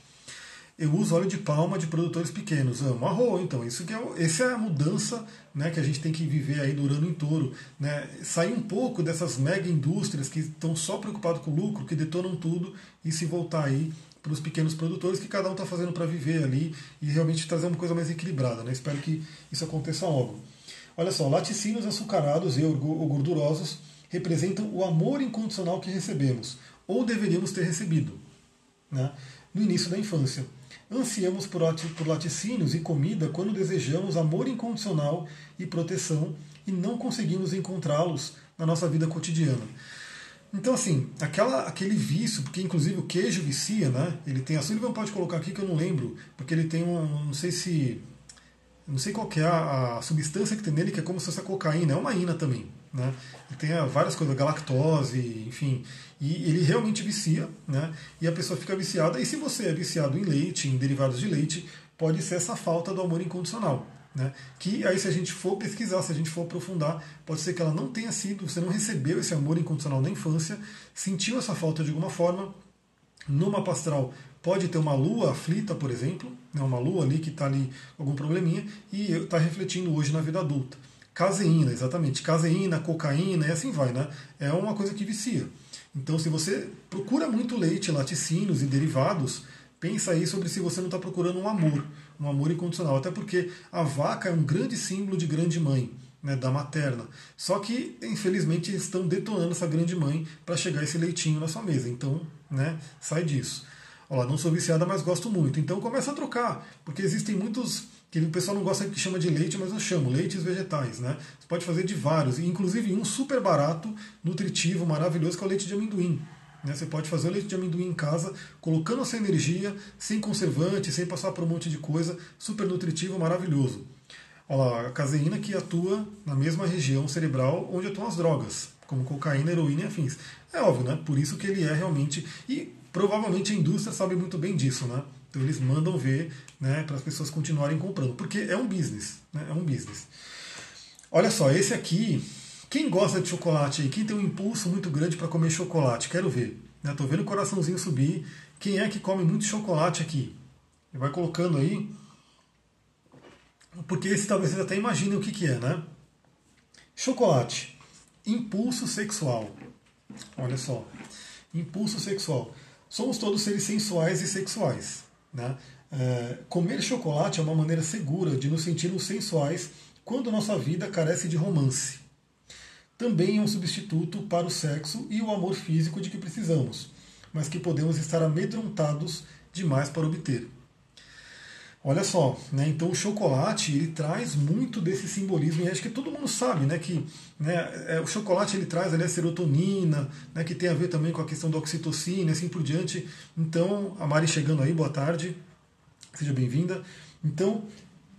Eu uso óleo de palma de produtores pequenos. Amo arroz, então. Isso que é, essa é a mudança né, que a gente tem que viver aí durando em touro. Né? Sair um pouco dessas mega indústrias que estão só preocupadas com o lucro, que detonam tudo, e se voltar aí para os pequenos produtores que cada um está fazendo para viver ali e realmente trazer uma coisa mais equilibrada. Né? Espero que isso aconteça logo. Olha só, laticínios açucarados e gordurosos representam o amor incondicional que recebemos, ou deveríamos ter recebido, né? no início da infância. Ansiamos por laticínios e comida quando desejamos amor incondicional e proteção e não conseguimos encontrá-los na nossa vida cotidiana. Então, assim, aquela, aquele vício, porque inclusive o queijo vicia, né? Ele tem. A Sullivan pode colocar aqui que eu não lembro, porque ele tem um. Não sei se. Não sei qual é a, a, substância que tem nele, que é como se fosse a cocaína, é uma ina também. Né? Ele tem várias coisas, galactose, enfim. E ele realmente vicia, né? E a pessoa fica viciada. E se você é viciado em leite, em derivados de leite, pode ser essa falta do amor incondicional. Né? Que aí, se a gente for pesquisar, se a gente for aprofundar, pode ser que ela não tenha sido, você não recebeu esse amor incondicional na infância, sentiu essa falta de alguma forma. Numa pastral pode ter uma lua aflita, por exemplo, né? uma lua ali que está ali algum probleminha e está refletindo hoje na vida adulta. Caseína, exatamente. Caseína, cocaína e assim vai, né? É uma coisa que vicia. Então, se você procura muito leite, laticínios e derivados, pensa aí sobre se você não está procurando um amor um amor incondicional. Até porque a vaca é um grande símbolo de grande mãe, né, da materna. Só que, infelizmente, estão detonando essa grande mãe para chegar esse leitinho na sua mesa. Então, né, sai disso. Olha, não sou viciada, mas gosto muito. Então começa a trocar, porque existem muitos que o pessoal não gosta que chama de leite, mas eu chamo leites vegetais, né? Você pode fazer de vários, inclusive um super barato, nutritivo, maravilhoso, que é o leite de amendoim. Né? Você pode fazer o leite de amendoim em casa, colocando essa energia, sem conservante, sem passar por um monte de coisa, super nutritivo, maravilhoso. Olha lá, a caseína que atua na mesma região cerebral onde atuam as drogas, como cocaína, heroína e afins. É óbvio, né? Por isso que ele é realmente. E provavelmente a indústria sabe muito bem disso, né? Então eles mandam ver né, para as pessoas continuarem comprando, porque é um business. Né? É um business. Olha só, esse aqui quem gosta de chocolate aí? Quem tem um impulso muito grande para comer chocolate? Quero ver. Estou né? vendo o coraçãozinho subir. Quem é que come muito chocolate aqui? Vai colocando aí. Porque esse talvez vocês até imaginem o que, que é, né? Chocolate. Impulso sexual. Olha só. Impulso sexual. Somos todos seres sensuais e sexuais. Né? É, comer chocolate é uma maneira segura de nos sentirmos sensuais quando nossa vida carece de romance também é um substituto para o sexo e o amor físico de que precisamos, mas que podemos estar amedrontados demais para obter. Olha só, né? então o chocolate ele traz muito desse simbolismo e acho que todo mundo sabe, né, que né, é, o chocolate ele traz ali a serotonina, né, que tem a ver também com a questão da oxitocina, assim por diante. Então a Mari chegando aí, boa tarde, seja bem-vinda. Então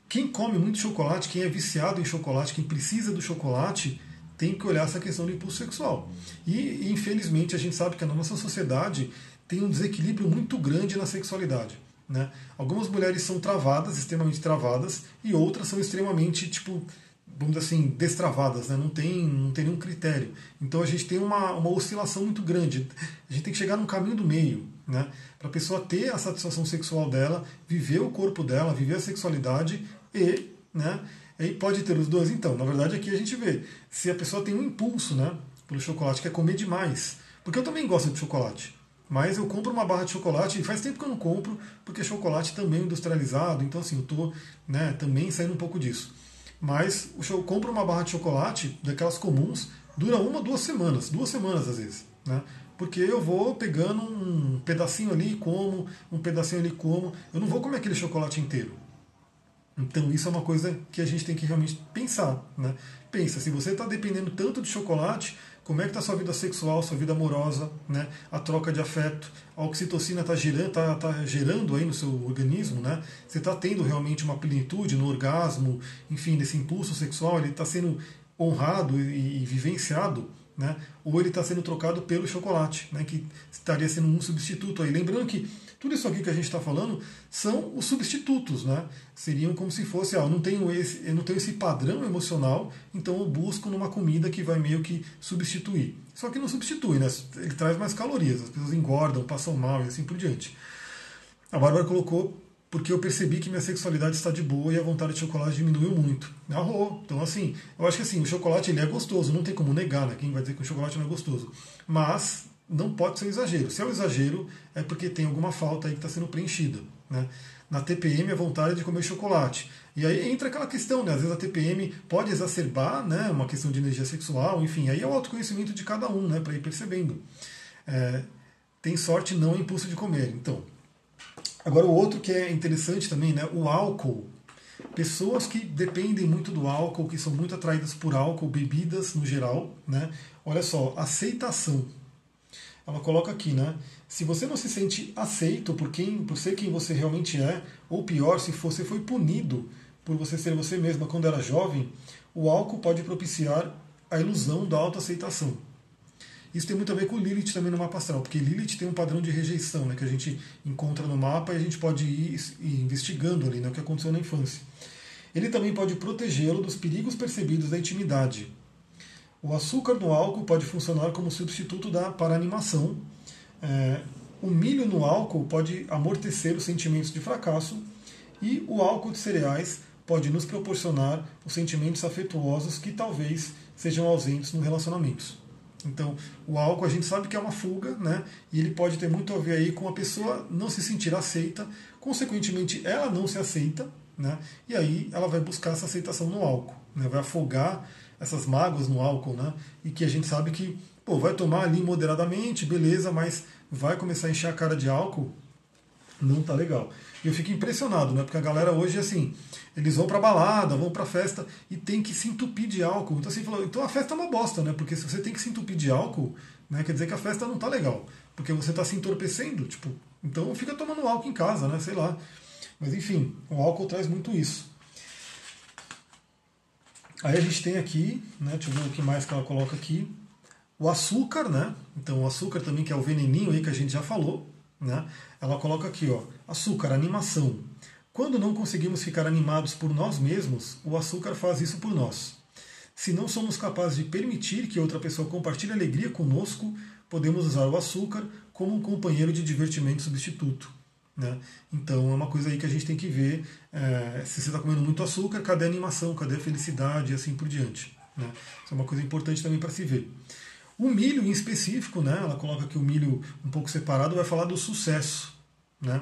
quem come muito chocolate, quem é viciado em chocolate, quem precisa do chocolate, tem que olhar essa questão do impulso sexual. E, infelizmente, a gente sabe que a nossa sociedade tem um desequilíbrio muito grande na sexualidade. Né? Algumas mulheres são travadas, extremamente travadas, e outras são extremamente, tipo, vamos dizer assim, destravadas, né? não, tem, não tem nenhum critério. Então a gente tem uma, uma oscilação muito grande. A gente tem que chegar num caminho do meio, né? para a pessoa ter a satisfação sexual dela, viver o corpo dela, viver a sexualidade e, né? Pode ter os dois. Então, na verdade, aqui a gente vê se a pessoa tem um impulso né, pelo chocolate, quer comer demais. Porque eu também gosto de chocolate. Mas eu compro uma barra de chocolate e faz tempo que eu não compro, porque chocolate também é industrializado, então assim, eu estou né, também saindo um pouco disso. Mas eu compro uma barra de chocolate, daquelas comuns, dura uma, duas semanas, duas semanas às vezes. Né? Porque eu vou pegando um pedacinho ali e como, um pedacinho ali e como. Eu não vou comer aquele chocolate inteiro. Então isso é uma coisa que a gente tem que realmente pensar. Né? Pensa, se você está dependendo tanto de chocolate, como é que está sua vida sexual, sua vida amorosa, né? a troca de afeto, a oxitocina está gerando, tá, tá gerando aí no seu organismo, né? você está tendo realmente uma plenitude no orgasmo, enfim, nesse impulso sexual, ele está sendo honrado e, e vivenciado, né? ou ele está sendo trocado pelo chocolate, né? que estaria sendo um substituto aí. Lembrando que tudo isso aqui que a gente está falando são os substitutos, né? Seriam como se fosse, ah, eu não tenho esse, eu não tenho esse padrão emocional, então eu busco numa comida que vai meio que substituir. Só que não substitui, né? Ele traz mais calorias, as pessoas engordam, passam mal e assim por diante. A Bárbara colocou porque eu percebi que minha sexualidade está de boa e a vontade de chocolate diminuiu muito. Arrou. Então, assim, eu acho que assim, o chocolate ele é gostoso, não tem como negar, né? Quem vai dizer que o chocolate não é gostoso. Mas não pode ser um exagero. Se é um exagero, é porque tem alguma falta aí que está sendo preenchida. Né? Na TPM, a vontade de comer chocolate. E aí entra aquela questão, né? Às vezes a TPM pode exacerbar né? uma questão de energia sexual, enfim, aí é o autoconhecimento de cada um, né? Para ir percebendo. É, tem sorte, não é impulso de comer. Então, agora o outro que é interessante também, né? O álcool. Pessoas que dependem muito do álcool, que são muito atraídas por álcool, bebidas no geral, né? Olha só, aceitação ela coloca aqui, né? Se você não se sente aceito por quem, por ser quem você realmente é, ou pior, se você foi punido por você ser você mesma quando era jovem, o álcool pode propiciar a ilusão da autoaceitação. Isso tem muito a ver com Lilith também no mapa astral, porque Lilith tem um padrão de rejeição, né, que a gente encontra no mapa e a gente pode ir, investigando ali, né, o que aconteceu na infância. Ele também pode protegê-lo dos perigos percebidos da intimidade, o açúcar no álcool pode funcionar como substituto da paranimação. É, o milho no álcool pode amortecer os sentimentos de fracasso. E o álcool de cereais pode nos proporcionar os sentimentos afetuosos que talvez sejam ausentes no relacionamentos. Então, o álcool a gente sabe que é uma fuga, né? E ele pode ter muito a ver aí com a pessoa não se sentir aceita, consequentemente ela não se aceita, né? E aí ela vai buscar essa aceitação no álcool, né? Vai afogar essas mágoas no álcool, né? E que a gente sabe que, pô, vai tomar ali moderadamente, beleza, mas vai começar a encher a cara de álcool, não tá legal. E eu fico impressionado, né? Porque a galera hoje, assim, eles vão pra balada, vão pra festa e tem que se entupir de álcool. Então, assim, falou, então a festa é uma bosta, né? Porque se você tem que se entupir de álcool, né, quer dizer que a festa não tá legal. Porque você tá se entorpecendo, tipo, então fica tomando álcool em casa, né? Sei lá. Mas enfim, o álcool traz muito isso. Aí a gente tem aqui, né, deixa eu ver o que mais que ela coloca aqui, o açúcar, né? Então o açúcar também que é o veneninho aí que a gente já falou, né? Ela coloca aqui, ó, açúcar, animação. Quando não conseguimos ficar animados por nós mesmos, o açúcar faz isso por nós. Se não somos capazes de permitir que outra pessoa compartilhe alegria conosco, podemos usar o açúcar como um companheiro de divertimento substituto. Né? Então é uma coisa aí que a gente tem que ver é, se você está comendo muito açúcar, cadê a animação, cadê a felicidade e assim por diante. Né? Isso é uma coisa importante também para se ver. O milho em específico, né, ela coloca aqui o milho um pouco separado, vai falar do sucesso. Né?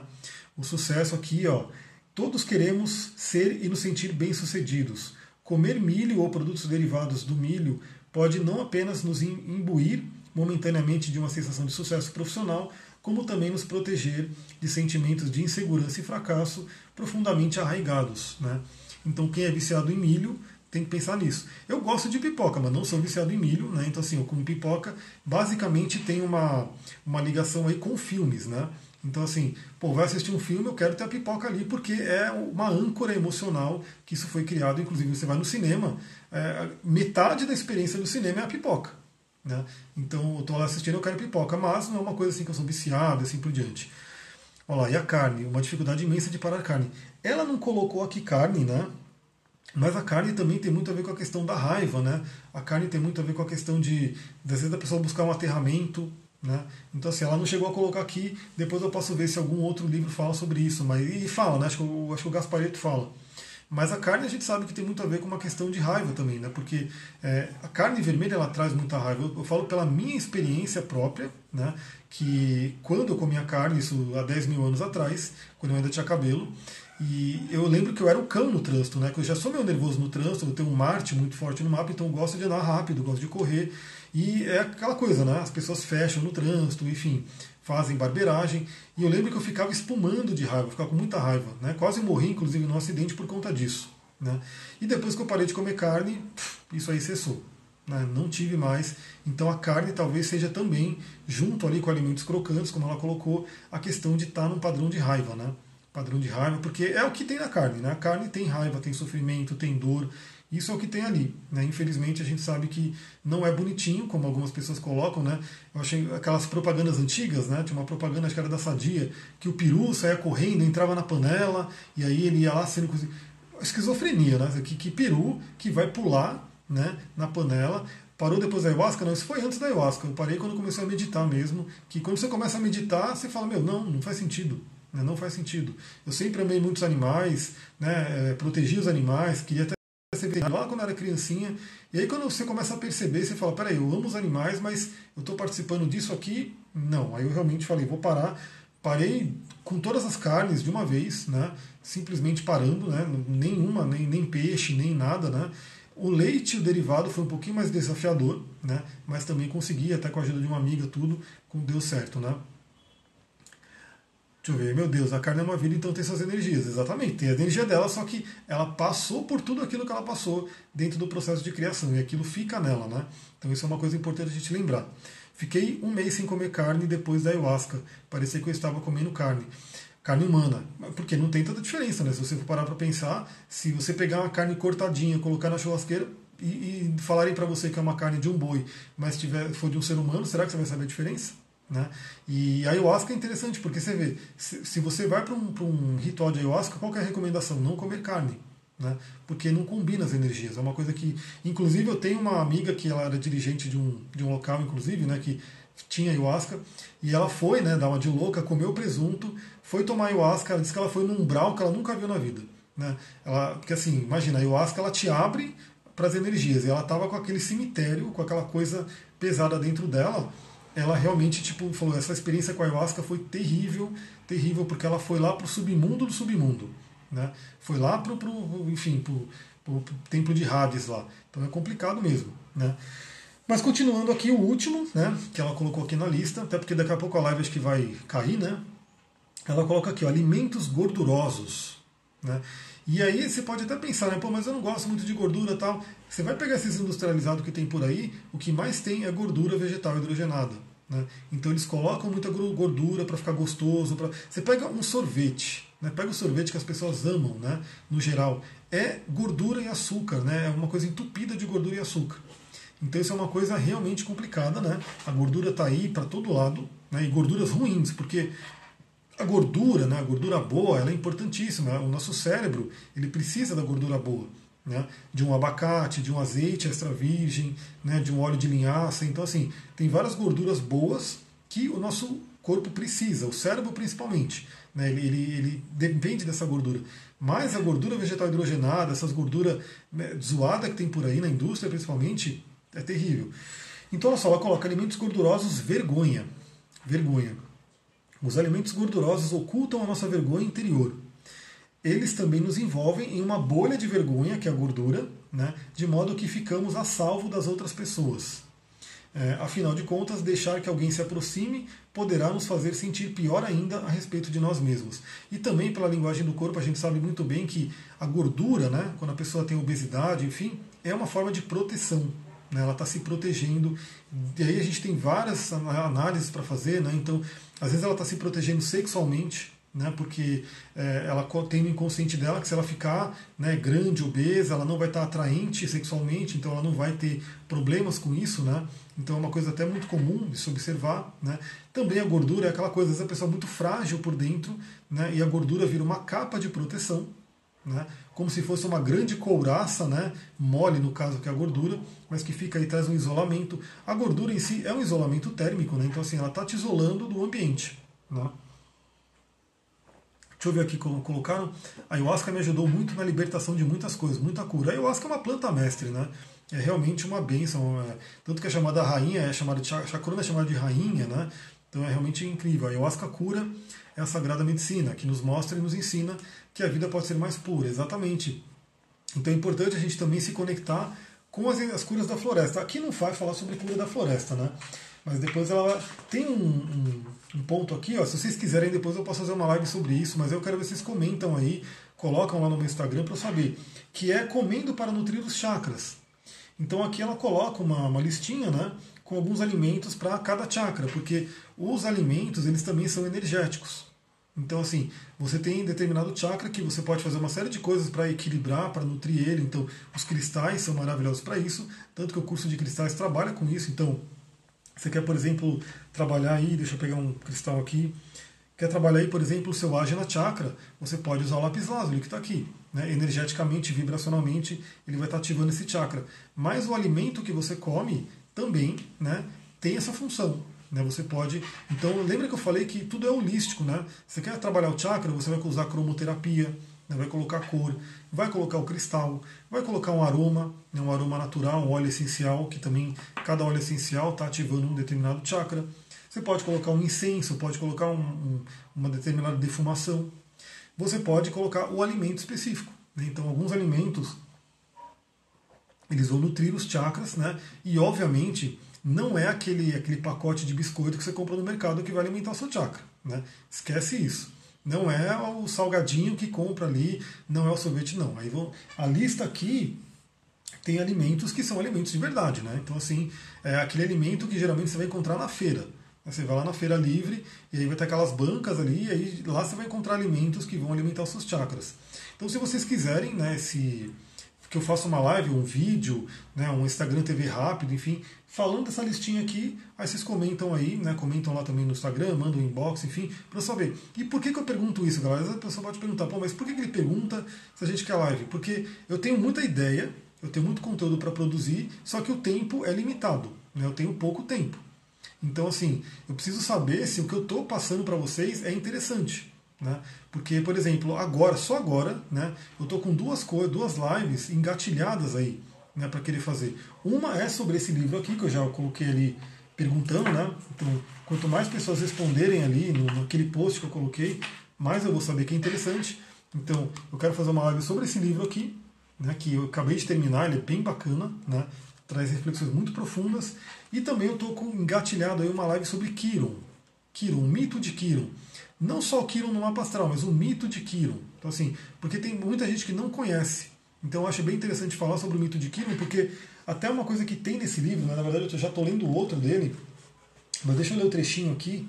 O sucesso aqui, ó, todos queremos ser e nos sentir bem-sucedidos. Comer milho ou produtos derivados do milho pode não apenas nos imbuir momentaneamente de uma sensação de sucesso profissional, como também nos proteger de sentimentos de insegurança e fracasso profundamente arraigados. Né? Então, quem é viciado em milho tem que pensar nisso. Eu gosto de pipoca, mas não sou viciado em milho, né? Então, assim, eu como pipoca, basicamente tem uma, uma ligação aí com filmes, né? Então, assim, pô, vai assistir um filme, eu quero ter a pipoca ali, porque é uma âncora emocional que isso foi criado. Inclusive, você vai no cinema, é, metade da experiência do cinema é a pipoca. Né? Então eu estou lá assistindo, eu quero pipoca, mas não é uma coisa assim que eu sou viciado assim por diante. Olha lá, e a carne? Uma dificuldade imensa de parar carne. Ela não colocou aqui carne, né? Mas a carne também tem muito a ver com a questão da raiva, né? A carne tem muito a ver com a questão de, às vezes, da pessoa buscar um aterramento, né? Então, assim, ela não chegou a colocar aqui, depois eu posso ver se algum outro livro fala sobre isso, mas e fala, né? Acho que, acho que o Gaspareto fala. Mas a carne a gente sabe que tem muito a ver com uma questão de raiva também, né? Porque é, a carne vermelha ela traz muita raiva. Eu, eu, falo pela minha experiência própria, né? Que quando eu comia carne, isso há 10 mil anos atrás, quando eu ainda tinha cabelo, e eu lembro que eu era um cão no trânsito, né? Que eu já sou meio nervoso no trânsito, eu tenho um Marte muito forte no mapa, então eu gosto de andar rápido, gosto de correr. E é aquela coisa, né? As pessoas fecham no trânsito, enfim, fazem barbeiragem. E eu lembro que eu ficava espumando de raiva, ficava com muita raiva, né? Quase morri, inclusive, num acidente por conta disso. Né? E depois que eu parei de comer carne, isso aí cessou. Né? Não tive mais. Então a carne talvez seja também, junto ali com alimentos crocantes, como ela colocou, a questão de estar num padrão de raiva, né? Padrão de raiva, porque é o que tem na carne, né? A carne tem raiva, tem sofrimento, tem dor. Isso é o que tem ali. Né? Infelizmente a gente sabe que não é bonitinho, como algumas pessoas colocam, né? Eu achei aquelas propagandas antigas, né? Tinha uma propaganda, acho que era da Sadia, que o peru saía correndo, entrava na panela, e aí ele ia lá sendo cozido. Esquizofrenia, né? Que, que peru que vai pular né, na panela. Parou depois da ayahuasca? Não, isso foi antes da ayahuasca. Eu parei quando comecei a meditar mesmo. Que quando você começa a meditar, você fala, meu, não, não faz sentido. Né? Não faz sentido. Eu sempre amei muitos animais, né? É, protegi os animais, queria até lá quando era criancinha. E aí quando você começa a perceber, você fala, peraí, eu amo os animais, mas eu estou participando disso aqui? Não. Aí eu realmente falei, vou parar. Parei com todas as carnes de uma vez, né? Simplesmente parando, né? Nenhuma, nem, nem peixe, nem nada, né? O leite, o derivado, foi um pouquinho mais desafiador, né? Mas também consegui, até com a ajuda de uma amiga, tudo, deu certo, né? Deixa eu ver, meu Deus, a carne é uma vida, então tem suas energias. Exatamente, tem a energia dela, só que ela passou por tudo aquilo que ela passou dentro do processo de criação, e aquilo fica nela, né? Então isso é uma coisa importante a gente lembrar. Fiquei um mês sem comer carne depois da ayahuasca. Parecia que eu estava comendo carne. Carne humana. Porque não tem tanta diferença, né? Se você for parar para pensar, se você pegar uma carne cortadinha, colocar na churrasqueira e, e falarem para você que é uma carne de um boi, mas tiver, for de um ser humano, será que você vai saber a diferença? Né? E ayahuasca é interessante, porque você vê, se, se você vai para um, um, ritual de ayahuasca, qual é a recomendação? Não comer carne. Né? Porque não combina as energias. É uma coisa que. Inclusive, eu tenho uma amiga que ela era dirigente de um, de um local, inclusive, né, que tinha ayahuasca, e ela foi, né, dar uma de louca, comeu presunto, foi tomar ayahuasca, ela disse que ela foi num umbral que ela nunca viu na vida. Né? Ela, porque assim, imagina, a ayahuasca ela te abre para as energias, e ela estava com aquele cemitério, com aquela coisa pesada dentro dela, ela realmente tipo falou essa experiência com a ayahuasca foi terrível, terrível porque ela foi lá para o submundo do submundo, né? Foi lá para o enfim pro, pro, pro templo de Hades lá. Então é complicado mesmo, né? Mas continuando aqui o último, né? Que ela colocou aqui na lista, até porque daqui a pouco a live acho que vai cair, né? Ela coloca aqui, ó, alimentos gordurosos, né? E aí você pode até pensar, né, pô, mas eu não gosto muito de gordura tal. Você vai pegar esses industrializados que tem por aí, o que mais tem é gordura vegetal hidrogenada. Né? Então eles colocam muita gordura para ficar gostoso. Pra... Você pega um sorvete, né? pega o sorvete que as pessoas amam, né? no geral, é gordura e açúcar, né? é uma coisa entupida de gordura e açúcar. Então isso é uma coisa realmente complicada, né? A gordura está aí para todo lado, né? E gorduras ruins, porque a gordura, né? A gordura boa, ela é importantíssima. O nosso cérebro, ele precisa da gordura boa né, de um abacate, de um azeite extra virgem, né, de um óleo de linhaça. Então, assim, tem várias gorduras boas que o nosso corpo precisa, o cérebro principalmente. Né, ele, ele, ele depende dessa gordura. Mas a gordura vegetal hidrogenada, essas gorduras né, zoada que tem por aí na indústria, principalmente, é terrível. Então, olha só, ela coloca alimentos gordurosos, vergonha. Vergonha. Os alimentos gordurosos ocultam a nossa vergonha interior eles também nos envolvem em uma bolha de vergonha, que é a gordura, né, de modo que ficamos a salvo das outras pessoas. É, afinal de contas, deixar que alguém se aproxime poderá nos fazer sentir pior ainda a respeito de nós mesmos. E também pela linguagem do corpo, a gente sabe muito bem que a gordura, né, quando a pessoa tem obesidade, enfim, é uma forma de proteção. Né, ela está se protegendo. E aí a gente tem várias análises para fazer. Né, então, às vezes ela está se protegendo sexualmente, né, porque é, ela tem no inconsciente dela que se ela ficar né, grande, obesa, ela não vai estar atraente sexualmente, então ela não vai ter problemas com isso, né? Então é uma coisa até muito comum de se observar, né? Também a gordura é aquela coisa, às vezes a pessoa é muito frágil por dentro, né? E a gordura vira uma capa de proteção, né? como se fosse uma grande couraça, né? mole no caso que é a gordura, mas que fica aí traz um isolamento. A gordura em si é um isolamento térmico, né? então assim ela está te isolando do ambiente. Né? Deixa eu ver aqui como colocaram. A ayahuasca me ajudou muito na libertação de muitas coisas, muita cura. A ayahuasca é uma planta mestre, né? É realmente uma bênção. É... Tanto que é chamada rainha, é chamada de chacrona é chamada de rainha, né? Então é realmente incrível. A ayahuasca cura é a sagrada medicina, que nos mostra e nos ensina que a vida pode ser mais pura, exatamente. Então é importante a gente também se conectar com as, as curas da floresta. Aqui não vai falar sobre cura da floresta, né? Mas depois ela tem um, um, um, ponto aqui, ó. Se vocês quiserem, depois eu posso fazer uma live sobre isso, mas eu quero ver vocês comentam aí, colocam lá no meu Instagram para eu saber. Que é comendo para nutrir os chakras. Então aqui ela coloca uma, uma listinha, né? Com alguns alimentos para cada chakra, porque os alimentos eles também são energéticos. Então, assim, você tem determinado chakra que você pode fazer uma série de coisas para equilibrar, para nutrir ele. Então, os cristais são maravilhosos para isso, tanto que o curso de cristais trabalha com isso. Então, você quer, por exemplo, trabalhar aí, deixa eu pegar um cristal aqui, quer trabalhar aí, por exemplo, o seu Ajna Chakra, você pode usar o lápis lazuli que está aqui. Né? Energeticamente, vibracionalmente, ele vai estar tá ativando esse chakra. Mas o alimento que você come também né, tem essa função. Né? Você pode. Então, lembra que eu falei que tudo é holístico, né? Você quer trabalhar o chakra, você vai usar cromoterapia, né? vai colocar cor, vai colocar o cristal, vai colocar um aroma, né? um aroma natural, um óleo essencial, que também cada óleo essencial está ativando um determinado chakra. Você pode colocar um incenso, pode colocar um, um, uma determinada defumação. Você pode colocar o alimento específico. Né? Então, alguns alimentos eles vão nutrir os chakras, né? E obviamente não é aquele, aquele pacote de biscoito que você compra no mercado que vai alimentar o seu chakra. Né? Esquece isso. Não é o salgadinho que compra ali, não é o sorvete, não. Aí vão, a lista aqui tem alimentos que são alimentos de verdade. Né? Então, assim, é aquele alimento que geralmente você vai encontrar na feira. Você vai lá na feira livre e aí vai ter aquelas bancas ali, e aí lá você vai encontrar alimentos que vão alimentar os seus chakras. Então, se vocês quiserem, né, esse que eu faço uma live, um vídeo, né, um Instagram TV rápido, enfim, falando dessa listinha aqui, aí vocês comentam aí, né, comentam lá também no Instagram, mandam um inbox, enfim, para saber. E por que, que eu pergunto isso, galera? A pessoa pode perguntar, pô, mas por que, que ele pergunta se a gente quer live? Porque eu tenho muita ideia, eu tenho muito conteúdo para produzir, só que o tempo é limitado, né, eu tenho pouco tempo. Então, assim, eu preciso saber se o que eu estou passando para vocês é interessante. Né? Porque, por exemplo, agora, só agora, né, eu estou com duas duas lives engatilhadas aí né, para querer fazer. Uma é sobre esse livro aqui, que eu já coloquei ali perguntando, né? Então, quanto mais pessoas responderem ali no, naquele post que eu coloquei, mais eu vou saber que é interessante. Então, eu quero fazer uma live sobre esse livro aqui, né, que eu acabei de terminar, ele é bem bacana, né, traz reflexões muito profundas. E também eu estou engatilhado aí uma live sobre Kiron. Kiron, o mito de Kiron não só o Kiron no mapa astral, mas o mito de Kiron. Então, assim, porque tem muita gente que não conhece. Então, eu acho bem interessante falar sobre o mito de Kiron, porque até uma coisa que tem nesse livro, né, na verdade eu já estou lendo outro dele, mas deixa eu ler o trechinho aqui.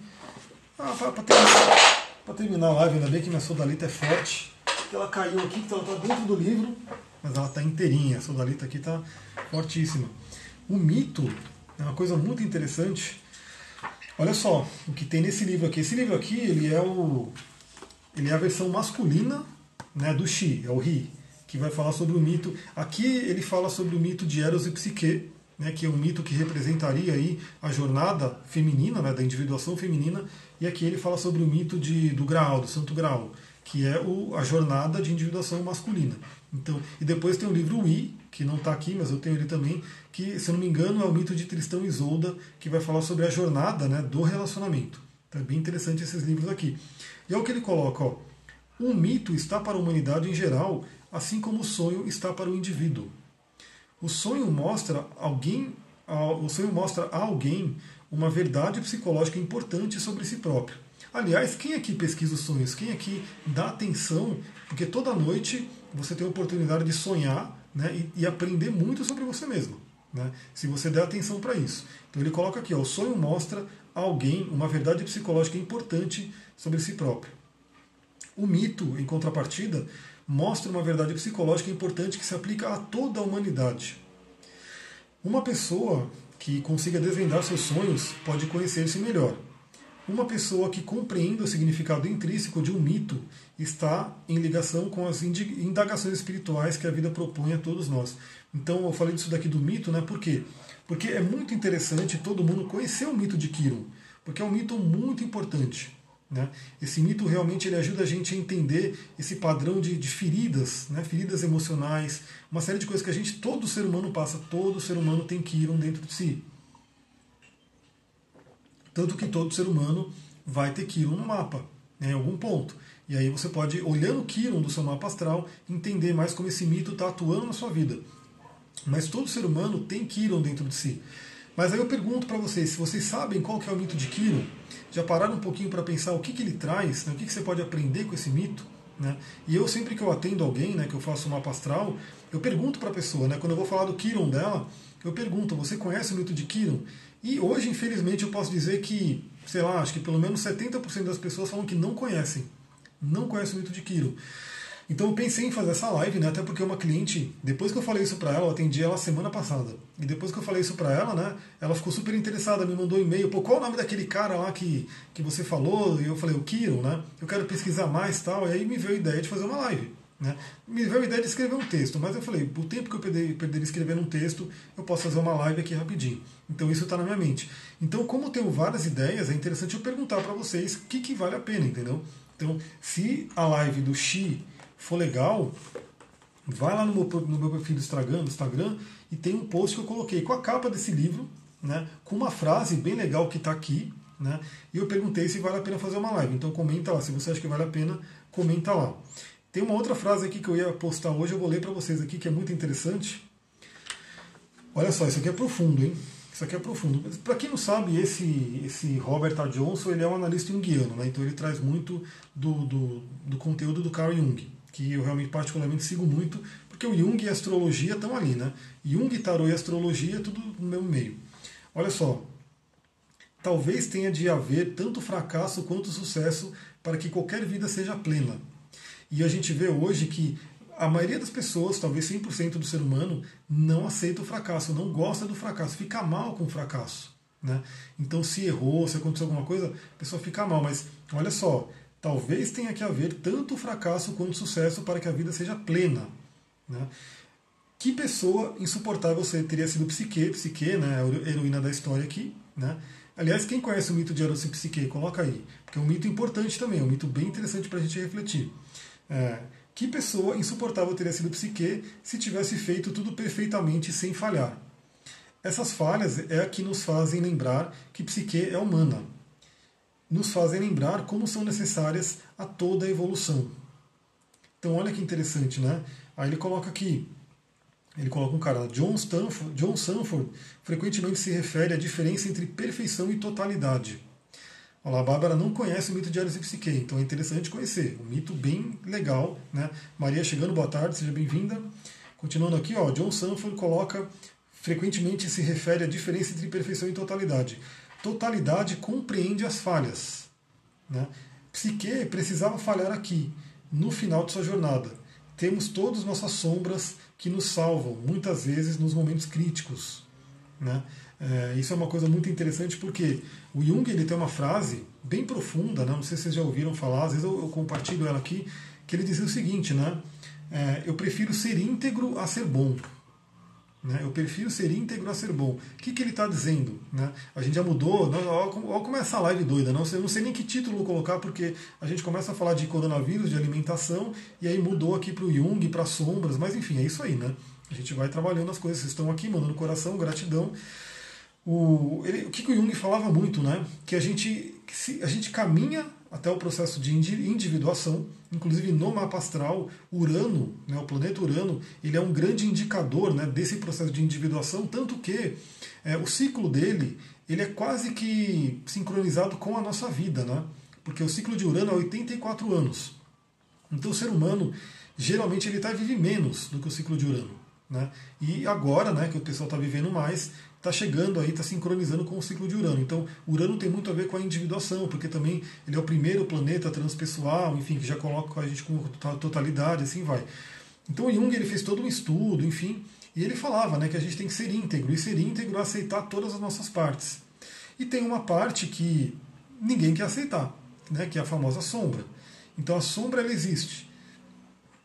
Ah, para terminar, terminar a live, ainda bem que minha sodalita é forte. Ela caiu aqui, então ela está dentro do livro, mas ela está inteirinha. A sodalita aqui está fortíssima. O mito é uma coisa muito interessante Olha só o que tem nesse livro aqui. Esse livro aqui ele é o ele é a versão masculina né, do Xi, é o Ri, que vai falar sobre o mito. Aqui ele fala sobre o mito de Eros e Psique, né, que é um mito que representaria aí a jornada feminina, né, da individuação feminina, e aqui ele fala sobre o mito de, do Graal, do Santo Graal, que é o, a jornada de individuação masculina. Então, e depois tem o livro I, que não está aqui, mas eu tenho ele também, que, se eu não me engano, é o mito de Tristão e Isolda, que vai falar sobre a jornada né, do relacionamento. Então é bem interessante esses livros aqui. E é o que ele coloca, ó. Um mito está para a humanidade em geral, assim como o sonho está para o indivíduo. O sonho mostra alguém, o sonho mostra a alguém uma verdade psicológica importante sobre si próprio. Aliás, quem aqui pesquisa os sonhos? Quem aqui dá atenção? Porque toda noite você tem a oportunidade de sonhar né, e, e aprender muito sobre você mesmo. Né, se você der atenção para isso. Então ele coloca aqui: ó, o sonho mostra a alguém uma verdade psicológica importante sobre si próprio. O mito, em contrapartida, mostra uma verdade psicológica importante que se aplica a toda a humanidade. Uma pessoa que consiga desvendar seus sonhos pode conhecer-se melhor. Uma pessoa que compreenda o significado intrínseco de um mito está em ligação com as indagações espirituais que a vida propõe a todos nós. Então eu falei disso daqui do mito, né? Por quê? Porque é muito interessante todo mundo conhecer o mito de Kiron, porque é um mito muito importante. Né? Esse mito realmente ele ajuda a gente a entender esse padrão de, de, feridas, né? feridas emocionais, uma série de coisas que a gente, todo ser humano passa, todo ser humano tem Kiron dentro de si. Tanto que todo ser humano vai ter Kiron no mapa, né, em algum ponto. E aí você pode, olhando o Kiron do seu mapa astral, entender mais como esse mito está atuando na sua vida. Mas todo ser humano tem Kiron dentro de si. Mas aí eu pergunto para vocês, se vocês sabem qual que é o mito de Kiron, já pararam um pouquinho para pensar o que, que ele traz, né, o que, que você pode aprender com esse mito? Né? E eu sempre que eu atendo alguém, né, que eu faço um mapa astral, eu pergunto para a pessoa, né, quando eu vou falar do Kiron dela, eu pergunto, você conhece o mito de Kiron? E hoje, infelizmente, eu posso dizer que, sei lá, acho que pelo menos 70% das pessoas falam que não conhecem. Não conhecem o mito de Kiro. Então eu pensei em fazer essa live, né? Até porque uma cliente, depois que eu falei isso para ela, eu atendi ela semana passada. E depois que eu falei isso para ela, né? Ela ficou super interessada, me mandou um e-mail, pô, qual o nome daquele cara lá que, que você falou? E eu falei, o Kiro, né? Eu quero pesquisar mais tal. E aí me veio a ideia de fazer uma live. Né? Me veio a ideia de escrever um texto, mas eu falei, o tempo que eu perder, perder escrevendo um texto, eu posso fazer uma live aqui rapidinho. Então isso está na minha mente. Então, como eu tenho várias ideias, é interessante eu perguntar para vocês o que, que vale a pena, entendeu? Então, se a live do Xi for legal, vai lá no meu, no meu perfil do Instagram, do Instagram e tem um post que eu coloquei com a capa desse livro, né, com uma frase bem legal que está aqui, né, e eu perguntei se vale a pena fazer uma live. Então comenta lá, se você acha que vale a pena, comenta lá. Tem uma outra frase aqui que eu ia postar hoje, eu vou ler para vocês aqui, que é muito interessante. Olha só, isso aqui é profundo, hein? Isso aqui é profundo. Para quem não sabe, esse, esse Robert A. Johnson ele é um analista junguiano, né? então ele traz muito do, do, do, conteúdo do Carl Jung, que eu realmente particularmente sigo muito, porque o Jung e a astrologia estão ali. Né? Jung, tarô e astrologia, tudo no mesmo meio. Olha só, talvez tenha de haver tanto fracasso quanto sucesso para que qualquer vida seja plena. E a gente vê hoje que a maioria das pessoas, talvez 100% do ser humano, não aceita o fracasso, não gosta do fracasso, fica mal com o fracasso. Né? Então, se errou, se aconteceu alguma coisa, a pessoa fica mal. Mas olha só, talvez tenha que haver tanto fracasso quanto sucesso para que a vida seja plena. Né? Que pessoa insuportável você teria sido Psique, Psique, né, a heroína da história aqui. Né? Aliás, quem conhece o mito de Eros e Psique, coloca aí, porque é um mito importante também, é um mito bem interessante para a gente refletir. É, que pessoa insuportável teria sido Psique se tivesse feito tudo perfeitamente sem falhar? Essas falhas é a que nos fazem lembrar que Psique é humana. Nos fazem lembrar como são necessárias a toda a evolução. Então olha que interessante, né? Aí ele coloca aqui, ele coloca um cara, John Stanford, John Sanford frequentemente se refere à diferença entre perfeição e totalidade. Olá, a Bárbara não conhece o mito de Ares e Psique, então é interessante conhecer. Um mito bem legal. Né? Maria chegando, boa tarde, seja bem-vinda. Continuando aqui, ó, John Sanford coloca frequentemente se refere à diferença entre perfeição e totalidade. Totalidade compreende as falhas. Né? Psique precisava falhar aqui, no final de sua jornada. Temos todas nossas sombras que nos salvam, muitas vezes nos momentos críticos. Né? É, isso é uma coisa muito interessante porque o Jung ele tem uma frase bem profunda, né? não sei se vocês já ouviram falar, às vezes eu, eu compartilho ela aqui, que ele dizia o seguinte, né? É, eu prefiro ser íntegro a ser bom. Né? Eu prefiro ser íntegro a ser bom. O que, que ele está dizendo? Né? A gente já mudou, né? olha como é essa live doida. Não? Eu não sei nem que título colocar, porque a gente começa a falar de coronavírus, de alimentação, e aí mudou aqui para o Jung, para sombras, mas enfim, é isso aí. Né? A gente vai trabalhando as coisas. Vocês estão aqui mandando coração, gratidão. O, ele, o que o Jung falava muito, né? Que a gente, que a gente caminha até o processo de individuação, inclusive no mapa astral, Urano, né, o planeta Urano, ele é um grande indicador né, desse processo de individuação, tanto que é, o ciclo dele ele é quase que sincronizado com a nossa vida, né? Porque o ciclo de Urano é 84 anos. Então o ser humano geralmente ele tá, vive menos do que o ciclo de Urano. Né? E agora, né, que o pessoal está vivendo mais, está chegando aí, está sincronizando com o ciclo de Urano. Então, Urano tem muito a ver com a individuação, porque também ele é o primeiro planeta transpessoal, enfim, que já coloca a gente com totalidade, assim vai. Então, Jung ele fez todo um estudo, enfim, e ele falava né, que a gente tem que ser íntegro, e ser íntegro é aceitar todas as nossas partes. E tem uma parte que ninguém quer aceitar, né, que é a famosa sombra. Então a sombra ela existe.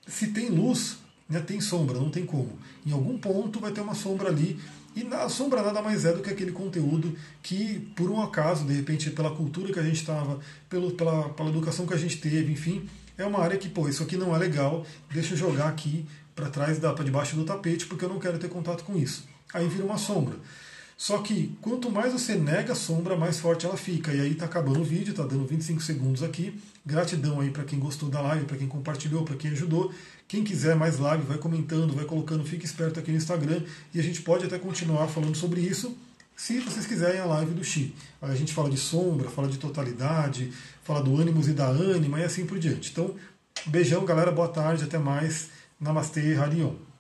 Se tem luz, né, tem sombra, não tem como. Em algum ponto vai ter uma sombra ali. E a sombra nada mais é do que aquele conteúdo que, por um acaso, de repente, pela cultura que a gente estava, pela, pela educação que a gente teve, enfim, é uma área que, pô, isso aqui não é legal, deixa eu jogar aqui para trás, para debaixo do tapete, porque eu não quero ter contato com isso. Aí vira uma sombra. Só que quanto mais você nega a sombra, mais forte ela fica. E aí tá acabando o vídeo, tá dando 25 segundos aqui. Gratidão aí para quem gostou da live, para quem compartilhou, para quem ajudou. Quem quiser mais live, vai comentando, vai colocando, fique esperto aqui no Instagram e a gente pode até continuar falando sobre isso. Se vocês quiserem a live do Xi. A gente fala de sombra, fala de totalidade, fala do ânimos e da ânima e assim por diante. Então, beijão, galera, boa tarde, até mais. Namastê, Harion.